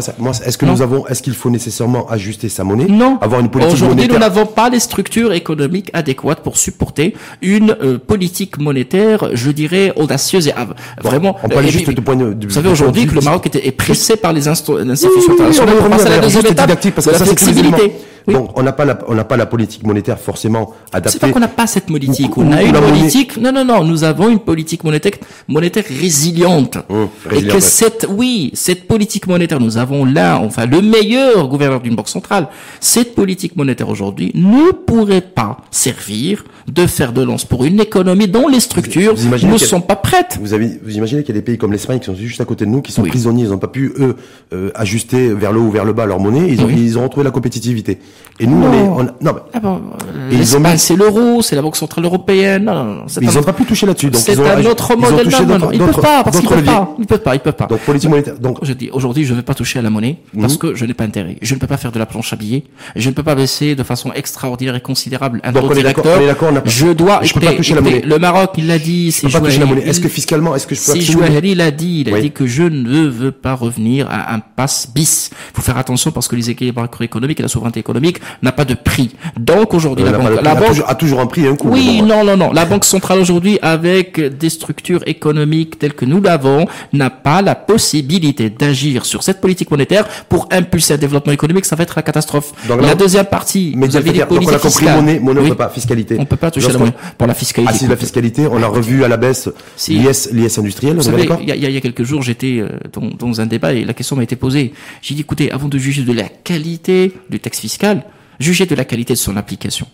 Est-ce que non. nous avons, est-ce qu'il faut nécessairement ajuster sa monnaie? Non. Avoir une politique Aujourd'hui, nous n'avons pas les structures économiques adéquates pour supporter une euh, politique monétaire, je dirais, audacieuse et vraiment. On juste point de, vous savez aujourd'hui que le Maroc était, est pressé par les institutions oui, internationales passer à la deuxième étape parce de que la ça, flexibilité. Oui. Donc on n'a pas la, on n'a pas la politique monétaire forcément adaptée. C'est pas qu'on n'a pas cette politique. Ou, on a une politique. Non, non, non. Nous avons une politique monétaire, monétaire résiliente. Mmh, et résiliente, que cette, oui, cette politique monétaire, nous avons là, enfin, le meilleur gouverneur d'une banque centrale. Cette politique monétaire aujourd'hui ne pourrait pas servir de fer de lance pour une économie dont les structures Vous ne sont pas prêtes. Vous avez, vous imaginez qu'il y a des pays comme l'Espagne qui sont juste à côté de nous, qui sont Oui. prisonniers, ils n'ont pas pu eux euh, ajuster vers le haut ou vers le bas leur monnaie, ils ont, Oui. ils ont retrouvé la compétitivité. Et nous, on Non. est, on, non, mais Ah bon, l'Espagne, c'est l'euro, c'est la Banque Centrale Européenne. Non, non, mais ils n'ont pas pu toucher là-dessus. C'est un autre modèle. Non, non, ils peuvent pas, parce qu'ils peuvent pas. Ils peuvent pas, ils peuvent pas. Donc politique monétaire. Donc Je dis, aujourd'hui, je ne vais pas toucher à la monnaie parce Mhm. que je n'ai pas intérêt. Je ne peux pas faire de la planche à billets. Je ne peux pas baisser de façon extraordinaire et considérable un taux directeur. Je dois, je peux pas toucher la monnaie. le Maroc, il l'a dit, je c'est peux pas toucher la Jouahri. monnaie. Est-ce que fiscalement, est-ce que je peux C'est absolument- Jouahri, il a dit, il a dit que je ne veux pas revenir à un pass bis. Il faut faire attention parce que les équilibres macroéconomiques et la souveraineté économique n'a pas de prix. Donc aujourd'hui, Euh, la banque, a toujours- a toujours un prix et un coût. oui, non, non, non. La Banque centrale aujourd'hui, avec des structures économiques telles que nous l'avons, n'a pas la possibilité d'agir sur cette politique monétaire pour impulser un développement économique. Ça va être la catastrophe. Donc la deuxième partie, Mais vous avez des donc on a compris monnaie, monnaie on Oui. peut pas, fiscalité. On peut pas toucher la monnaie. Pour la fiscalité. Ah si, la fiscalité, on a revu à la baisse Si. l'IS, l'IS industriel, on il y a, y quelques jours, j'étais euh, dans, dans un débat et la question m'a été posée. J'ai dit, écoutez, avant de juger de la qualité du texte fiscal, jugez de la qualité de son application.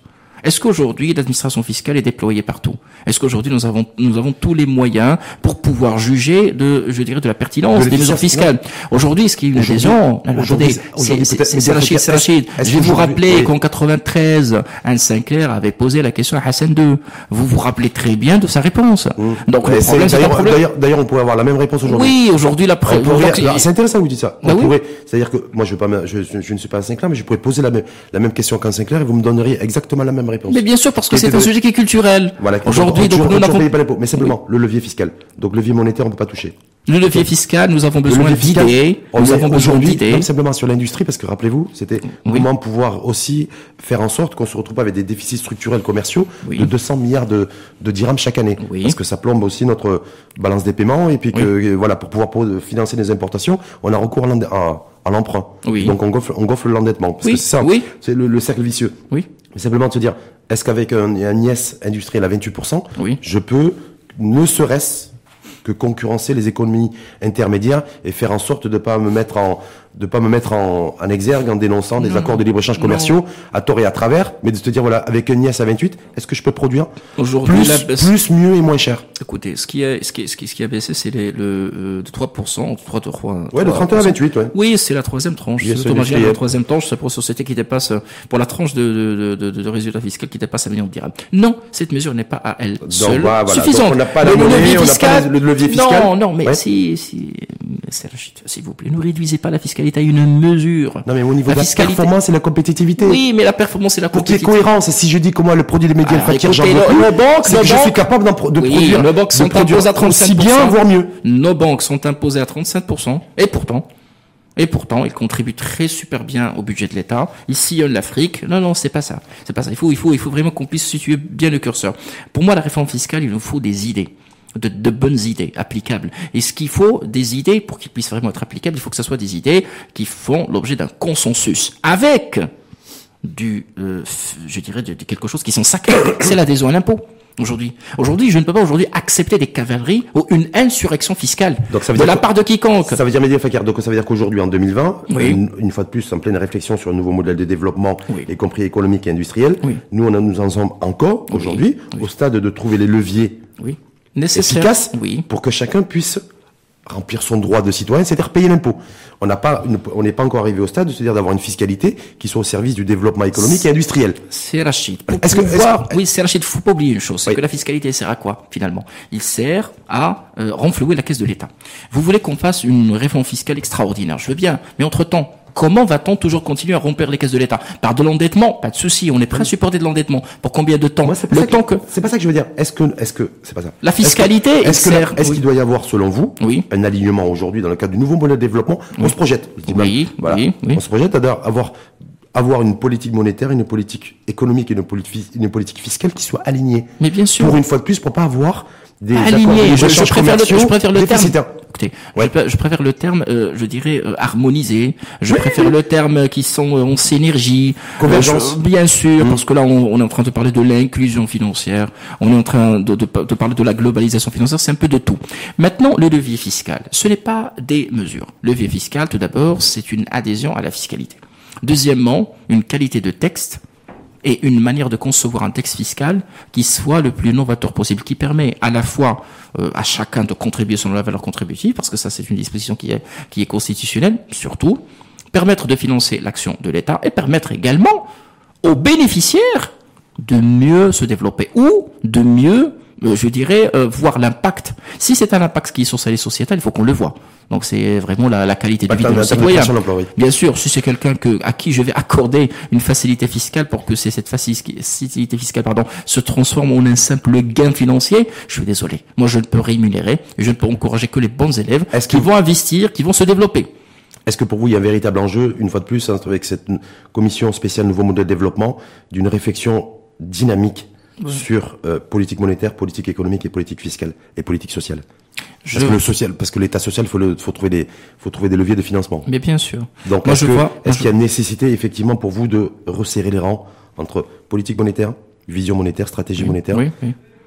Est-ce qu'aujourd'hui l'administration fiscale est déployée partout? Est-ce qu'aujourd'hui nous avons nous avons tous les moyens pour pouvoir juger de je dirais de la pertinence De des mesures fiscales? Aujourd'hui, qu'il y a une adhésion aujourd'hui, c'est- Rachid, c'est Rachid. Je vais vous rappeler oui. qu'en 93, Anne Sinclair avait posé la question à Hassan II. Vous vous rappelez très bien de sa réponse. Donc le problème, c'est un D'ailleurs, on pourrait avoir la même réponse aujourd'hui. Oui, aujourd'hui la donc, alors, c'est intéressant que vous dites ça. Bah oui. pourrait, c'est-à-dire que moi je, veux pas, me- je, je- je ne suis pas un Sinclair, mais je pourrais poser la même, la même question qu'un Sinclair et vous me donneriez exactement la même réponse. Mais bien sûr, parce que c'est un sujet qui est culturel. Voilà. Aujourd'hui, on, donc nous n'avons pas l'impôt. Mais simplement, le levier fiscal. Donc levier monétaire, on peut pas toucher. le levier fiscal, nous avons besoin d'idées, on nous avons besoin aujourd'hui, d'idées. simplement sur l'industrie, parce que rappelez-vous, c'était Oui. comment pouvoir aussi faire en sorte qu'on se retrouve pas avec des déficits structurels commerciaux Oui. de 200 milliards de, de dirhams chaque année. Oui. Parce que ça plombe aussi notre balance des paiements et puis que, euh, voilà, pour pouvoir financer les importations, on a recours à à, à l'emprunt. Oui. Donc on gonfle, on gonfle l'endettement. Parce Oui, que c'est ça. oui. C'est le, le cercle vicieux. Oui. Mais simplement de se dire, est-ce qu'avec un, un nièce industriel à 28%, Oui. je peux, ne serait-ce que concurrencer les économies intermédiaires et faire en sorte de pas me mettre en de pas me mettre en, en exergue en dénonçant des accords de libre-échange non. commerciaux à tort et à travers, mais de se dire voilà, avec un nièce à 28, est-ce que je peux produire plus, la baisse- plus, mieux et moins cher? Écoutez, ce qui a, ce qui, ce qui, ce qui a baissé, c'est les- le euh, de 3%, 3, 3, Ouais, de 31 à 28, ouais. Oui, c'est la troisième tranche. C'est l'automarginal de la troisième tranche, c'est pour une société qui dépasse, euh, pour la tranche de, de, de, de, de résultat fiscal qui dépasse un million de dirhams. Non, cette mesure n'est pas à elle seule bah, voilà. suffisante. Donc, on n'a pas Le monnaie, levier on n'a pas fiscal- le levier fiscal. Non, non, mais Ouais. si, si, s'il vous plaît, ne réduisez pas la fiscalité à une mesure. Non, mais au niveau La de la fiscalité- performance et la compétitivité. Oui, mais la performance et la Pour qu'il y ait compétitivité. cohérence, si je dis que moi le produit des médias Alors, Fakir, j'en écoutez, veux le- plus, le banque, c'est le que je suis capable d'en pro- de Oui, produire, le banque de sont imposées à aussi 35%. bien, voire mieux. Nos banques sont imposées à 35%, et pourtant, et pourtant, ils contribuent très super bien au budget de l'État. Ils sillonnent l'Afrique. Non, non, c'est pas ça. C'est pas ça. Il faut, il faut, il faut vraiment qu'on puisse situer bien le curseur. Pour moi, la réforme fiscale, il nous faut des idées. De, de bonnes idées applicables. Et ce qu'il faut, des idées, pour qu'ils puissent vraiment être applicables, il faut que ce soit des idées qui font l'objet d'un consensus. Avec du, euh, je dirais, de, de quelque chose qui sont sacrés. C'est l'adhésion à l'impôt. Aujourd'hui, aujourd'hui, je ne peux pas aujourd'hui accepter des cavaleries ou une insurrection fiscale Donc ça veut de dire la part de quiconque. Ça veut dire donc ça veut dire qu'aujourd'hui, en 2020, Oui. une, une fois de plus, en pleine réflexion sur un nouveau modèle de développement, Oui. y compris économique et industriel, Oui. nous, on en- nous en sommes encore, aujourd'hui, au stade de trouver les leviers Oui, nécessaire. Oui, pour que chacun puisse remplir son droit de citoyen, c'est-à-dire payer l'impôt. On n'a pas, une- on n'est pas encore arrivé au stade, c'est-à-dire d'avoir une fiscalité qui soit au service du développement économique et industriel. c'est Rachid. Est-ce que- pouvoir- oui, c'est Rachid. Faut pas oublier une chose, c'est Oui. que la fiscalité sert à quoi finalement? Il sert à euh, renflouer la caisse de l'État. Vous voulez qu'on fasse une réforme fiscale extraordinaire Je veux bien, mais entre temps. Comment va-t-on toujours continuer à rompre les caisses de l'État? Par de l'endettement, pas de souci, on est prêt à supporter de l'endettement. Pour combien de temps? Moi, c'est pas, Le ça temps que, que c'est pas ça que je veux dire. Est-ce que, est-ce que, c'est pas ça. La fiscalité, Est-ce oui. qu'il doit y avoir, selon vous, Oui. un alignement aujourd'hui dans le cadre du nouveau modèle de développement? On se projette. Oui, voilà. On se projette à avoir, avoir une politique monétaire, une politique économique et une politique, une politique fiscale qui soit alignée. Mais bien sûr. Pour une fois de plus, pour pas avoir des accords de aligné. Je, préfère le, je préfère le terme. déficitaires. Écoutez, Ouais. je, pré- je préfère le terme, euh, je dirais euh, harmonisé. Je préfère le terme qui sont euh, en synergie. Convergence. Euh, bien sûr, parce que là, on, on est en train de parler de l'inclusion financière. On est en train de, de, de parler de la globalisation financière. C'est un peu de tout. Maintenant, le levier fiscal, ce n'est pas des mesures. Le levier fiscal, tout d'abord, c'est une adhésion à la fiscalité. Deuxièmement, une qualité de texte et une manière de concevoir un texte fiscal qui soit le plus novateur possible, qui permet à la fois euh, à chacun de contribuer selon la valeur contributive, parce que ça c'est une disposition qui est, qui est constitutionnelle, surtout, permettre de financer l'action de l'État et permettre également aux bénéficiaires de mieux se développer ou de mieux, je dirais, euh, voir l'impact. Si c'est un impact qui est social et sociétal, il faut qu'on le voit. Donc c'est vraiment la, la qualité de vie de nos citoyens. Bien sûr, si c'est quelqu'un que, à qui je vais accorder une facilité fiscale pour que c'est cette facilité fiscale pardon, se transforme en un simple gain financier, je suis désolé. Moi, je ne peux rémunérer et je ne peux encourager que les bons élèves Est-ce qui que- vont investir, qui vont se développer. Est-ce que pour vous, il y a un véritable enjeu, une fois de plus, hein, avec cette commission spéciale nouveau modèle de développement, d'une réflexion dynamique sur euh, politique monétaire, politique économique et politique fiscale et politique sociale Je- Parce que le social, parce que l'État social, faut le, faut trouver des, faut trouver des leviers de financement. Mais bien sûr. Donc, moi, est-ce qu'il y a nécessité effectivement pour vous de resserrer les rangs entre politique monétaire, vision monétaire, stratégie monétaire, Oui,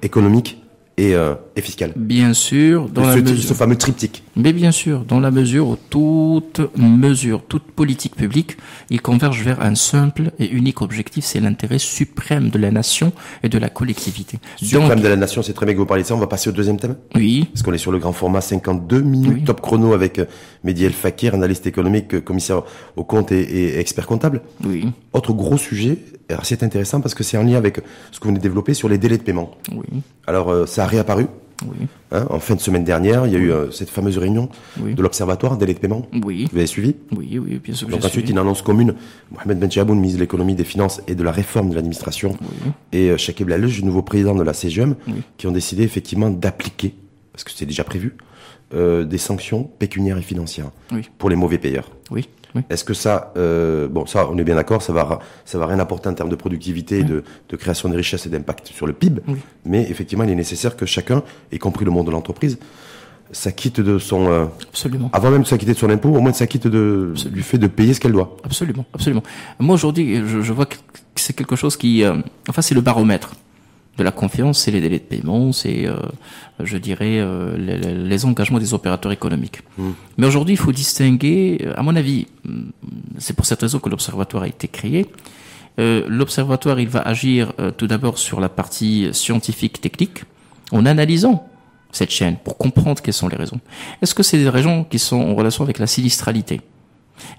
économique et, euh, et fiscale? Bien sûr, dans ce, la ce fameux triptyque. Mais bien sûr, dans la mesure où toute mesure, toute politique publique, il converge vers un simple et unique objectif, c'est l'intérêt suprême de la nation et de la collectivité. Suprême Donc, de la nation, c'est très bien que vous parliez de ça. On va passer au deuxième thème. oui, Parce qu'on est sur le grand format 52 minutes Oui. top chrono avec euh, Mehdi El Fakir, analyste économique, euh, commissaire au compte et, et expert comptable. oui, Autre gros sujet, c'est intéressant parce que c'est en lien avec ce que vous venez de développer sur les délais de paiement. oui, Alors euh, ça a réapparu oui, hein, en fin de semaine dernière. Il y a eu euh, cette fameuse réunion Oui. de l'Observatoire délais de paiement. oui, Vous avez suivi? Oui, oui, bien sûr que Donc ensuite, suivi. une annonce commune. Mohamed Ben Chaboun, ministre de l'économie, des finances et de la réforme de l'administration, et euh, Shakib Lalouche, nouveau président de la CGM, Oui. qui ont décidé effectivement d'appliquer, parce que c'était déjà prévu, euh, des sanctions pécuniaires et financières pour les mauvais payeurs. Oui, oui. Est-ce que ça, euh, bon, ça, on est bien d'accord, ça va, ça va rien apporter en termes de productivité, de, de création de richesses et d'impact sur le PIB. Oui. Mais effectivement, il est nécessaire que chacun, y compris le monde de l'entreprise, s'acquitte de son, euh, Absolument. avant même de s'acquitter de son impôt, au moins de s'acquitte de, du fait de payer ce qu'elle doit. Absolument, absolument. Moi aujourd'hui, je, je vois que c'est quelque chose qui, euh, enfin, c'est le baromètre de la confiance, c'est les délais de paiement, c'est, euh, je dirais, euh, les, les, engagements des opérateurs économiques. Mmh. Mais aujourd'hui, il faut distinguer, à mon avis, c'est pour cette raison que l'observatoire a été créé. l'observatoire, il va agir tout d'abord sur la partie scientifique technique, en analysant cette chaîne pour comprendre quelles sont les raisons. Est-ce que c'est des raisons qui sont en relation avec la sinistralité?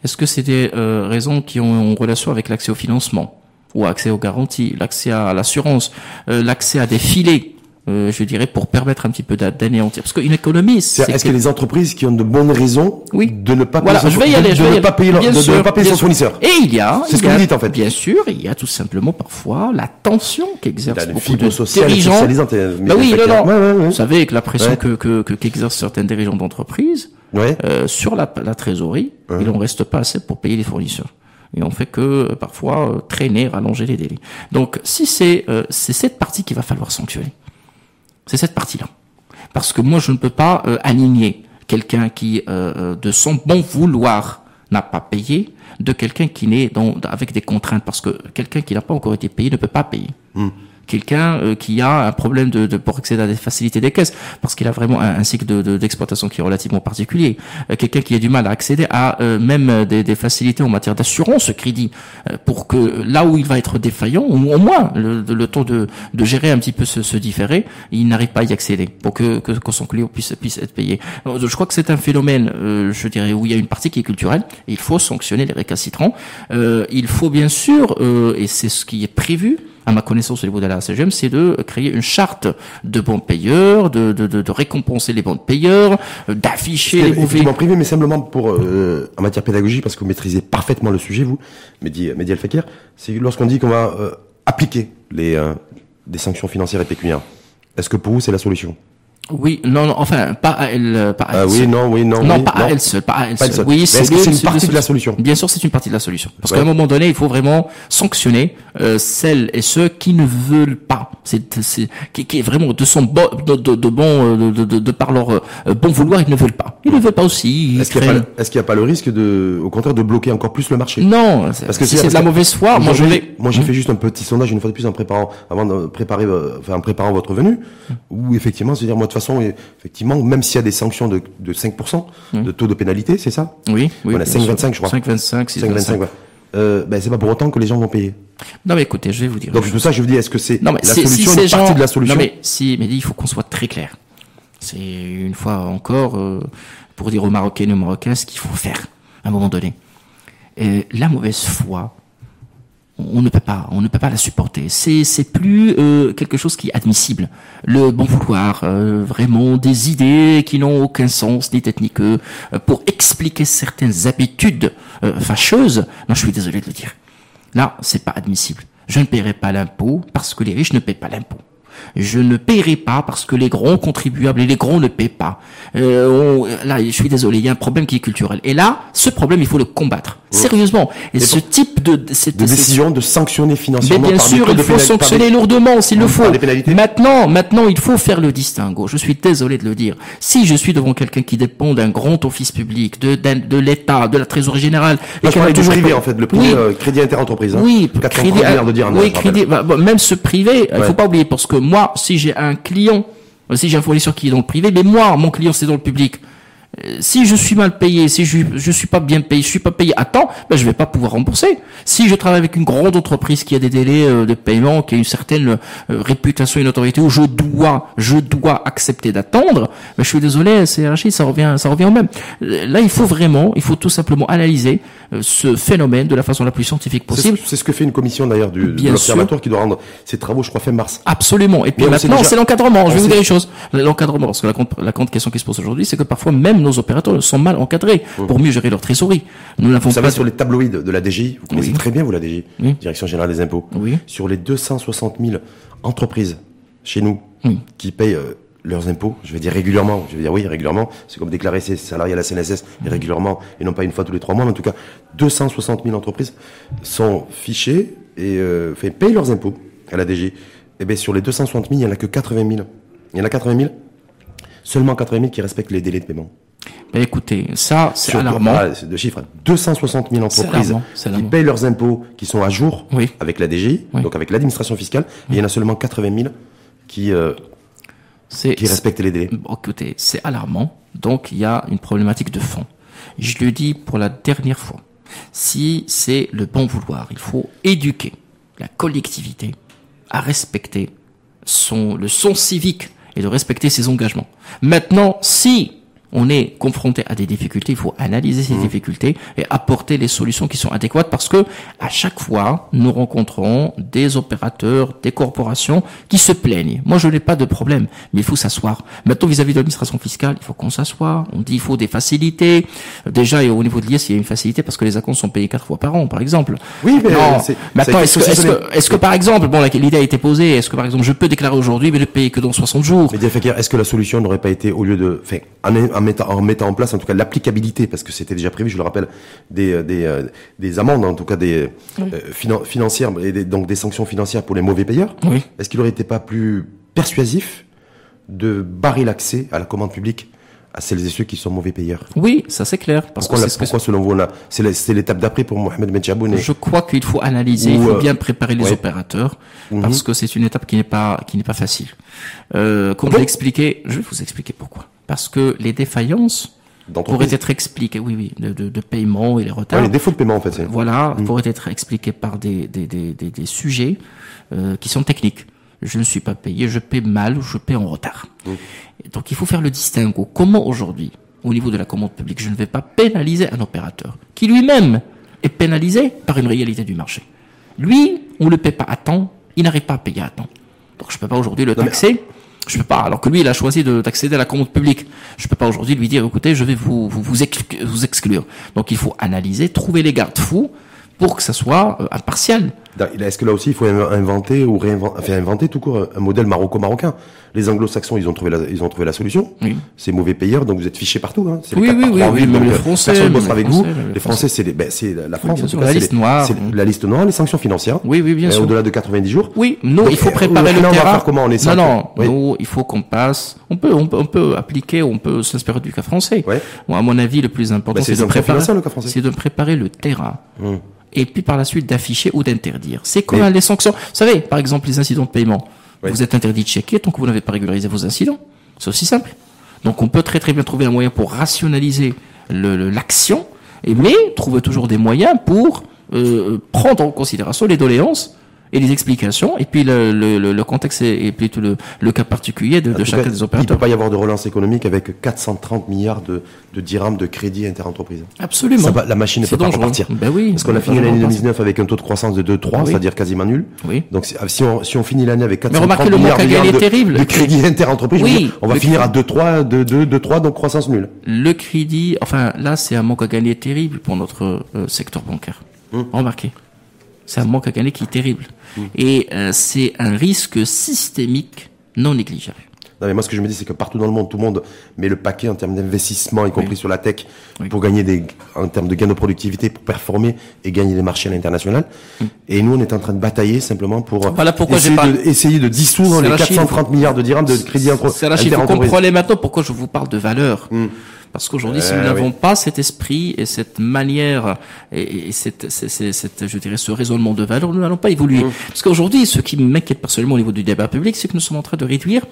Est-ce que c'est des euh, raisons qui ont en relation avec l'accès au financement? Ou accès aux garanties, l'accès à l'assurance, euh, l'accès à des filets euh, je dirais, pour permettre un petit peu d'anéantir. Parce qu'une économie, c'est. Est-ce que les entreprises qui ont de bonnes raisons oui. de ne pas voilà, payer, je vais y aller, de, je vais ne pas payer, leur, de, de, ne pas payer son fournisseur? Et il y a. C'est ce que vous dites en fait. Bien sûr, il y a tout simplement parfois la tension qu'exercent beaucoup de dirigeants. Bah oui, non, non. Ouais, ouais, ouais. Vous savez, avec la pression que que qu'exercent certains dirigeants d'entreprise euh, sur la, la trésorerie, il en reste pas assez pour payer les fournisseurs et on fait que euh, parfois euh, traîner, rallonger les délais. Donc si c'est euh, c'est cette partie qu'il va falloir sanctionner. C'est cette partie-là. Parce que moi, je ne peux pas aligner quelqu'un qui, de son bon vouloir, n'a pas payé, de quelqu'un qui n'est avec des contraintes. Parce que quelqu'un qui n'a pas encore été payé ne peut pas payer. Mmh quelqu'un euh, qui a un problème de, de, pour accéder à des facilités des caisses, parce qu'il a vraiment un, un cycle d'exploitation de, qui est relativement particulier. Euh, quelqu'un qui a du mal à accéder à euh, même des, des, facilités en matière d'assurance crédit, pour que là où il va être défaillant, au, au moins le, le temps de, de, gérer un petit peu ce, ce différé, il n'arrive pas à y accéder pour que, que, son client puisse, puisse être payé. je crois que c'est un phénomène, je dirais, où il y a une partie qui est culturelle. Il faut sanctionner les récalcitrants. il faut bien sûr, et c'est ce qui est prévu, à ma connaissance au niveau de la CGM, c'est de créer une charte de bons payeurs, de, de, de, de récompenser les bons payeurs, euh, d'afficher les mauvais. privé, mais simplement pour euh, en matière pédagogique, parce que vous maîtrisez parfaitement le sujet, vous, Mehdi, Mehdi Al Fakir, c'est lorsqu'on dit qu'on va euh, appliquer les des sanctions financières et pécuniaires. Est-ce que pour vous c'est la solution? Oui, non, non, enfin, pas à elle, pas à ah, oui, non, oui, non, non, oui, pas à elle seule, pas à elle seule. Oui, c'est une partie de la solution? Bien sûr, c'est une partie de la solution. Parce qu'à un moment donné, il faut vraiment sanctionner euh, celles et ceux qui ne veulent pas. C'est, qui, qui, est vraiment de son bon, de, de, de bon, de, de, de, par leur euh, bon vouloir, ils ne veulent pas. Ils ne veulent pas aussi. Est-ce qu'il n'y a, est a, pas le risque de, au contraire, de bloquer encore plus le marché? Non, parce que si c'est de la mauvaise foi, moi je vais. Moi, j'ai fait juste un petit sondage une fois de plus en préparant, avant de préparer, euh, enfin, en préparant votre venue, où effectivement, c'est dire moi façon, effectivement même s'il y a des sanctions de, de 5% mmh. de taux de pénalité, c'est ça? Oui, oui. On a 5,25 je crois. 5,25, 5,25 ouais. euh, ben c'est pas pour autant que les gens vont payer. Non mais écoutez, je vais vous dire. Donc tout ça, je vous dis, est-ce que c'est la solution, si une gens... partie de la solution Non mais si, mais il faut qu'on soit très clair. C'est une fois encore euh, pour dire aux Marocains et aux Marocains ce qu'il faut faire à un moment donné. Et la mauvaise foi, on ne peut pas, on ne peut pas la supporter. C'est c'est plus euh, quelque chose qui est admissible. Le bon vouloir, euh, vraiment des idées qui n'ont aucun sens ni tête ni queue euh, pour expliquer certaines habitudes fâcheuses. Non, je suis désolé de le dire. Là, c'est pas admissible. Je ne paierai pas l'impôt parce que les riches ne paient pas l'impôt je ne paierai pas parce que les grands contribuables et les grands ne paient pas. Euh, on, là, je suis désolé, il y a un problème qui est culturel. Et là, ce problème, il faut le combattre sérieusement. Et, ce type de, cette, de décision de sanctionner financièrement. Mais bien par sûr, il faut sanctionner lourdement s'il le faut. Maintenant, maintenant, il faut faire le distinguo. Je suis désolé de le dire. Si je suis devant quelqu'un qui dépend d'un grand office public, de, de l'État, de la trésorerie générale, Là, je du privé en fait, le privé, oui. euh, crédit interentreprise. Hein. Oui, crédit, de dire. Oui, crédit, bah, bah, même ce privé, il ouais. faut pas oublier parce que moi, si j'ai un client, si j'ai un fournisseur qui est dans le privé, mais moi, mon client, c'est dans le public. Si je suis mal payé, si je je suis pas bien payé, je suis pas payé à temps, ben je vais pas pouvoir rembourser. Si je travaille avec une grande entreprise qui a des délais de paiement, qui a une certaine réputation et une autorité où je dois, je dois accepter d'attendre, ben je suis désolé, c'est Rachid, ça revient, ça revient au même. Là, il faut vraiment, il faut tout simplement analyser ce phénomène de la façon la plus scientifique possible. C'est ce que fait une commission d'ailleurs du de l'observatoire qui doit rendre ses travaux, je crois, fin mars. Absolument. Et puis maintenant, c'est l'encadrement. Je vais vous dire une chose. L'encadrement, parce que la grande, la question qui se pose aujourd'hui, c'est que parfois même nos opérateurs sont mal encadrés pour mieux gérer leur trésorerie. Nous n'avons pas sur les tabloïds de la DGI, vous connaissez oui. très bien vous la DGI, oui. Direction générale des impôts. Oui. Sur les 260 000 entreprises chez nous qui payent euh, leurs impôts, je vais dire régulièrement, je vais dire oui régulièrement, c'est comme déclarer ses salariés à la CNSS régulièrement et non pas une fois tous les trois mois, mais en tout cas 260 000 entreprises sont fichées et euh, fait, payent leurs impôts à la DGI. Et bien sur les 260 000, il n'y en a que 80 000. Il y en a 80 000 seulement 80 000 qui respectent les délais de paiement. Ben écoutez, ça, c'est alarmant. de chiffres. 260 000 C'est entreprises alarmant, qui payent leurs impôts, qui sont à jour Oui. avec la DGI, Oui. donc avec l'administration fiscale. Et il y en a seulement 80 000 qui, euh, qui respectent les délais. Bon, écoutez, c'est alarmant. Donc, il y a une problématique de fond. Je le dis pour la dernière fois. Si c'est le bon vouloir, il faut éduquer la collectivité à respecter son, le son civique et de respecter ses engagements. Maintenant, si on est confronté à des difficultés, il faut analyser ces difficultés et apporter les solutions qui sont adéquates parce que à chaque fois, nous rencontrons des opérateurs, des corporations qui se plaignent. Moi, je n'ai pas de problème, mais il faut s'asseoir. Maintenant, vis-à-vis de l'administration fiscale, il faut qu'on s'assoie. On dit il faut des facilités. Déjà, et au niveau de l'IS, il y a une facilité parce que les acomptes sont payés quatre fois par an, par exemple. Oui, mais, Non. c'est- Maintenant, est-ce que, saucissonné. que, est-ce que, par exemple, bon, l'idée a été posée, est-ce que, par exemple, je peux déclarer aujourd'hui, mais ne payer que dans 60 jours? Mais est-ce que la solution n'aurait pas été, au lieu de, enfin, en, en en mettant en place, en tout cas, l'applicabilité, parce que c'était déjà prévu, je le rappelle, des, euh, des, euh, des amendes, en tout cas des euh, finan- financières, et des- donc des sanctions financières pour les mauvais payeurs. Oui. Est-ce qu'il aurait été pas plus persuasif de barrer l'accès à la commande publique à celles et ceux qui sont mauvais payeurs? Oui, ça c'est clair. Parce Pourquoi, que la- pourquoi selon vous, c'est l'étape d'après pour Mohamed Medjaboun et- Je crois qu'il faut analyser, il faut euh, bien préparer les ouais. opérateurs, Mhm. parce que c'est une étape qui n'est pas qui n'est pas facile. Euh, comme Ah bon expliqué, je vais vous expliquer pourquoi. Parce que les défaillances pourraient être expliquées, oui, oui, de, de, de paiement et les retards. Ouais, les défauts de paiement, en fait. c'est- Voilà, Mhm. pourraient être expliquées par des des des des, des sujets euh, qui sont techniques. Je ne suis pas payé, je paie mal ou je paie en retard. Et Donc il faut faire le distinguo. Comment aujourd'hui, au niveau de la commande publique, je ne vais pas pénaliser un opérateur qui lui-même est pénalisé par une réalité du marché. Lui, on le paie pas à temps, il n'arrive pas à payer à temps. Donc je peux pas aujourd'hui le Non, mais- taxer. Je peux pas. Alors que lui, il a choisi de d'accéder à la commande publique. Je peux pas aujourd'hui lui dire, écoutez, je vais vous vous vous, ex- vous exclure. Donc il faut analyser, trouver les garde-fous pour que ça soit euh, impartial. Est-ce que là aussi il faut inv- inventer ou réinventer, inventer tout court un modèle maroco-marocain? Les Anglo-Saxons ils ont trouvé la, ils ont trouvé la solution. Oui. C'est mauvais payeurs donc vous êtes fichés partout. Hein. C'est Oui, oui, oui, même les Français, Personne avec vous. Les Français c'est ben, c'est la France. en sûr, tout cas, la c'est liste noire. c'est la liste noire, les sanctions financières. Oui, oui, bien Euh, sûr. Au-delà de 90 jours. Oui, nous, Donc, il faut euh, préparer le terrain. comment On est non, non, il faut qu'on passe. On peut, on peut, on peut appliquer, on peut s'inspirer du cas français. À mon avis, le plus important, Bah, c'est de préparer, financières, le cas français. c'est de préparer le terrain. Hum. Et puis par la suite d'afficher ou d'interdire. C'est comme Mais- les sanctions. Vous savez, par exemple, les incidents de paiement. Vous êtes interdit de checker tant que vous n'avez pas régularisé vos incidents. C'est aussi simple. Donc on peut très très bien trouver un moyen pour rationaliser l'action, mais trouver toujours des moyens pour euh, prendre en considération les doléances et les explications, et puis le, le, le- le contexte et, et puis tout le, le cas particulier de, chacun cas, des Il ne opérateurs. peut pas y avoir de relance économique avec 430 milliards de, de dirhams de crédit interentreprise. Absolument. Ça va- la machine ne peut pas repartir. Ben oui. Parce qu'on a fini l'année repartir. 2019 avec un taux de croissance de 2,3, Oui. c'est-à-dire quasiment nul. Oui. Donc si, on, si on finit l'année avec Mais 430 remarquez, le milliards, manque à milliards gagner de, terrible. de crédit interentreprise, je veux Oui, on va finir à 2,3, 2, 2, 2,3, donc croissance nulle. Le crédit, enfin là, c'est un manque à gagner terrible pour notre euh, secteur bancaire. Hum. Remarquez, c'est un manque à gagner qui est terrible. Et euh, c'est un risque systémique non négligeable. Non, mais moi, ce que je me dis, c'est que partout dans le monde, tout le monde met le paquet en termes d'investissement, y compris Oui. sur la tech, Oui. pour gagner des, en termes de gains de productivité, pour performer et gagner des marchés à l'international. Et nous, on est en train de batailler simplement pour. Voilà pourquoi essayer, pas- de, essayer de dissoudre les Rachid, 430 milliards de dirhams de crédit entre- C'est là, il faut comprendre maintenant pourquoi je vous parle de valeur. Parce qu'aujourd'hui, si nous oui. n'avons pas cet esprit et cette manière et, et cette, je dirais, ce raisonnement de valeur, nous n'allons pas évoluer. Parce qu'aujourd'hui, ce qui m'inquiète personnellement au niveau du débat public, c'est que nous sommes en train de réduire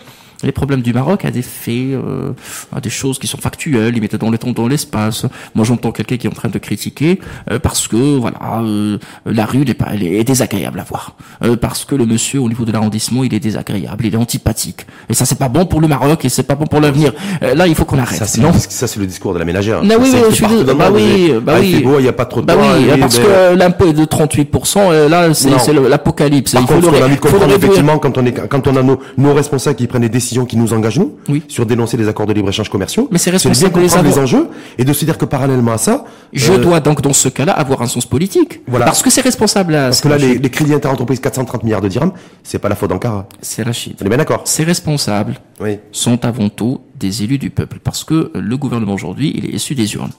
les problèmes du Maroc à des faits, euh, à des choses qui sont factuelles, limitées dans le temps, dans l'espace. Moi, j'entends quelqu'un qui est en train de critiquer euh, parce que voilà, euh, la rue n'est pas, elle est désagréable à voir, Euh, parce que le monsieur au niveau de l'arrondissement, il est désagréable, il est antipathique. Et ça, c'est pas bon pour le Maroc et c'est pas bon pour l'avenir. Euh, là, il faut qu'on arrête. Ça, c'est non le, dis- ça, c'est le discours de la ménagère. Non, oui, oui, je suis le Bah oui, bah ah, oui. Il fait beau, il n'y a pas trop de Bah temps, oui, parce mais- que l'impôt est de 38%, et là, c'est l'apocalypse. Par Il faut le, de faut le effectivement, quand on est, quand on a nos, nos responsables qui prennent des décisions qui nous engagent nous, Oui. sur dénoncer les accords de libre-échange commerciaux, Mais c'est responsable de les comprendre les enjeux et de se dire que parallèlement à ça, Je euh, dois donc, dans ce cas-là, avoir un sens politique. Voilà. Parce que c'est responsable à parce que là, les, les crédits interentreprise 430 milliards de dirhams, c'est pas la faute d'Ankara. C'est Rachid. On est bien d'accord? Ces responsables Oui. sont avant tout des élus du peuple. Parce que le gouvernement aujourd'hui, il est issu des urnes.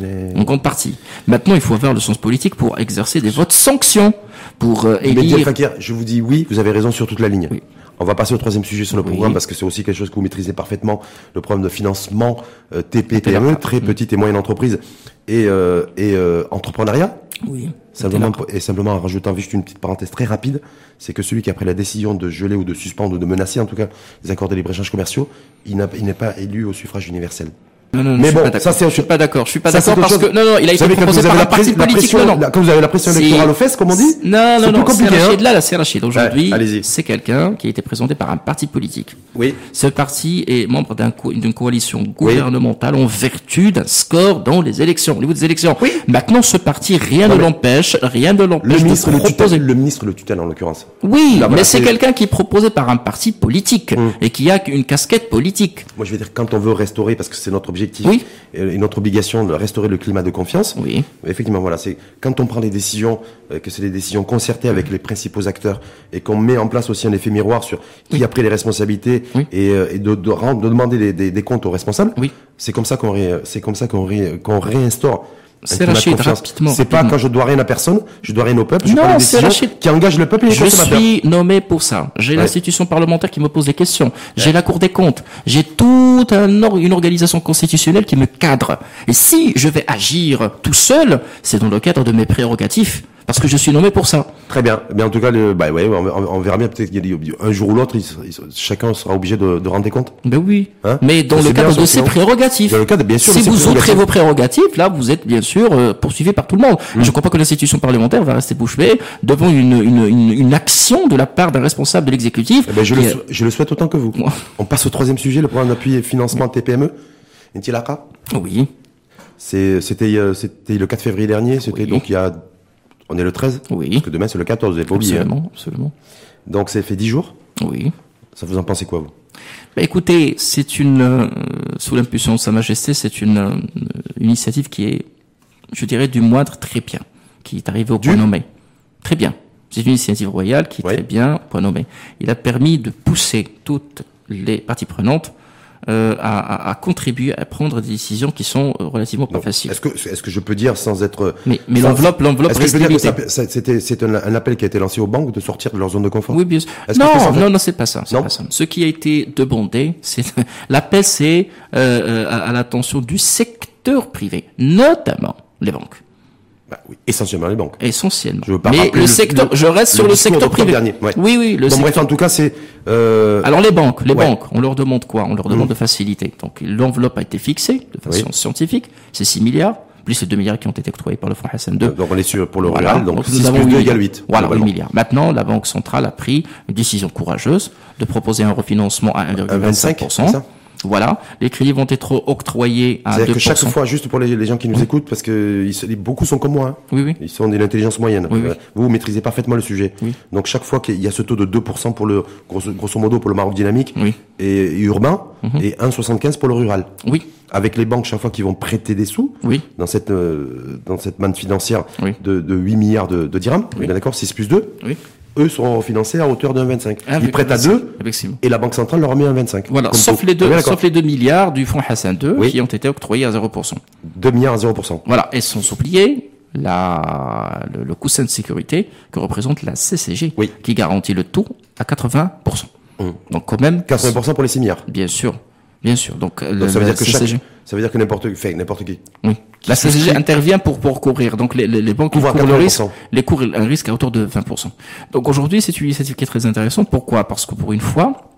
Mais- En grande partie. Maintenant, il faut avoir le sens politique pour exercer des votes sanctions, pour euh, élire. Fakir, je vous dis oui, vous avez raison sur toute la ligne. Oui. On va passer au troisième sujet sur le Oui. programme parce que c'est aussi quelque chose que vous maîtrisez parfaitement, le problème de financement euh, TP, TPE, PME, très petite et moyenne entreprise et, euh, et euh, entrepreneuriat. Oui. Simplement, et simplement en rajoutant juste une petite parenthèse très rapide, c'est que celui qui a pris la décision de geler ou de suspendre ou de menacer en tout cas les accords de libre-échange commerciaux, il n'est pas élu au suffrage universel. Non, non, non, Mais je suis bon, ça, c'est je suis pas d'accord. Je suis pas d'accord parce autre que chose. non, non, il a été proposé par un parti politique. Non, non. quand vous avez la pression Si- électorale aux fesses, comme on dit, Non, non, non, c'est hein. Rachid, là, là, c'est Rachid. Aujourd'hui, c'est quelqu'un qui a été présenté par un parti politique. Oui. Ce parti est membre d'un d'une coalition gouvernementale en vertu d'un score dans les élections, au niveau des élections. Oui. Maintenant, ce parti, rien ne l'empêche, rien ne Le l'empêche de ministre le proposer. tutelle, le ministre le tutelle en l'occurrence. Oui, mais c'est quelqu'un qui est proposé par un parti politique Hum. et qui a une casquette politique. Moi, je vais dire quand on veut restaurer, parce que c'est notre objectif Oui. et notre obligation de restaurer le climat de confiance. Oui. Effectivement, voilà, c'est quand on prend des décisions, euh, que c'est des décisions concertées avec les principaux acteurs et qu'on met en place aussi un effet miroir sur qui a pris les responsabilités Oui. et, euh, et de, de, rendre- de demander des, des- des comptes aux responsables. Oui. C'est comme ça qu'on ré- c'est comme ça qu'on ré- qu'on réinstaure. C'est Rachid, rapidement, C'est pas rapidement. quand je dois rien à personne, je dois rien au peuple, je Non, c'est Rachid. qui engagent le peuple et les Je suis nommé pour ça. J'ai l'institution parlementaire qui me pose des questions. J'ai la Cour des comptes. J'ai toute un or- une organisation constitutionnelle qui me cadre. Et si je vais agir tout seul, c'est dans le cadre de mes prérogatives. Parce que je suis nommé pour ça. Très bien. Mais en tout cas, le, bah ouais, on, verra bien. Peut-être qu'il y a des- un jour ou l'autre, chacun sera obligé de, de rendre des comptes. Ben oui. Hein Mais dans le cadre de ses prérogatives. Dans le cadre, bien sûr, si vous outrez vos prérogatives, là, vous êtes bien sûr euh, poursuivi par tout le monde. Mm. Je ne crois pas que l'institution parlementaire va rester bouche bée devant une, une, une, une action de la part d'un responsable de l'exécutif. Eh ben, je, je le souhaite autant que vous. On passe au troisième sujet, le programme d'appui et financement TPME. Intilaka. Oui. C'était euh, c'était le 4 février dernier. C'était Oui. donc il y a. On est le 13 Oui. Parce que demain c'est le 14, vous n'avez pas oublié. hein. Absolument, absolument. Donc c'est fait 10 jours. Oui. Ça vous en pensez quoi, vous? Bah, écoutez, c'est une, euh, sous l'impulsion de Sa Majesté, c'est une euh, initiative qui est, je dirais, du moindre très bien, qui est arrivée au Du point nommé. Très bien. C'est une initiative royale qui est très bien, point nommé. Il a permis de pousser toutes les parties prenantes euh, à, à- à contribuer à prendre des décisions qui sont euh, relativement pas faciles. Est-ce que, est-ce que je peux dire sans être. Mais, mais sans- l'enveloppe, l'enveloppe Est-ce que je reste peux dire que limitée. c'était c'est un, un appel qui a été lancé aux banques de sortir de leur zone de confort? Oui, bien sûr. Non, non, non, c'est pas ça. c'est Non pas ça. Ce qui a été demandé, c'est l'appel, c'est euh, euh, à, à l'attention du secteur privé, notamment les banques, Bah oui, essentiellement les banques. essentiellement. Je veux pas Mais le, le- secteur, le- je reste le sur le secteur privé. dernier, ouais. Oui, oui, le Bon, secteur. bref, en tout cas, c'est. Euh, Alors les banques, les Ouais. banques, on leur demande quoi? On leur demande de faciliter. Donc l'enveloppe a été fixée de façon Oui. scientifique, c'est 6 milliards, plus les 2 milliards qui ont été octroyés par le Fonds Hassan II. donc on est sur pour le Voilà. rural, donc, nous 6 avons plus 2 huit égale milliards. 8. Voilà, 8 globalement. milliards. Maintenant, la Banque centrale a pris une décision courageuse de proposer un refinancement à 1,25%. Voilà. Les crédits vont être octroyés à 2%. C'est-à-dire que chaque fois, juste pour les, les gens qui nous écoutent, parce que ils beaucoup sont comme moi, hein. Oui, oui. ils sont d'une intelligence moyenne. Oui, oui. Euh, Vous, vous maîtrisez parfaitement le sujet. Oui. Donc chaque fois qu'il y a ce taux de 2% pour le grosso, grosso modo pour le Maroc dynamique Oui. Mhm. et, et urbain et 1,75 pour le rural. Oui. Avec les banques chaque fois qu'ils vont prêter des sous Oui. dans cette euh, dans cette manne financière de, de 8 milliards de, de dirhams, on est d'accord, 6 plus 2, Oui. Eux seront refinancés à hauteur de 1,25. Ah, Ils prêtent à 2 Effectivement. et la Banque centrale leur remet 1,25. Voilà. Comme Sauf les deux, sauf les 2 milliards du Fonds Hassan II Oui. qui ont été octroyés à 0%. 2 milliards à 0%. Voilà. Et sans oublier la, le, le coussin de sécurité que représente la CCG Oui. qui garantit le taux à 80%. Hum. Donc quand même, 80% pour les 6 milliards. bien sûr. Bien sûr. Donc, le, ça veut la dire que chaque, CCG. ça veut dire que n'importe, enfin, n'importe qui. Oui. La CCG intervient pour, pour courir. Donc, les, les, les banques courent le 80%. risque, les courent un risque à hauteur de 20%. Donc, aujourd'hui, c'est une initiative qui est très intéressante. Pourquoi? Parce que pour une fois,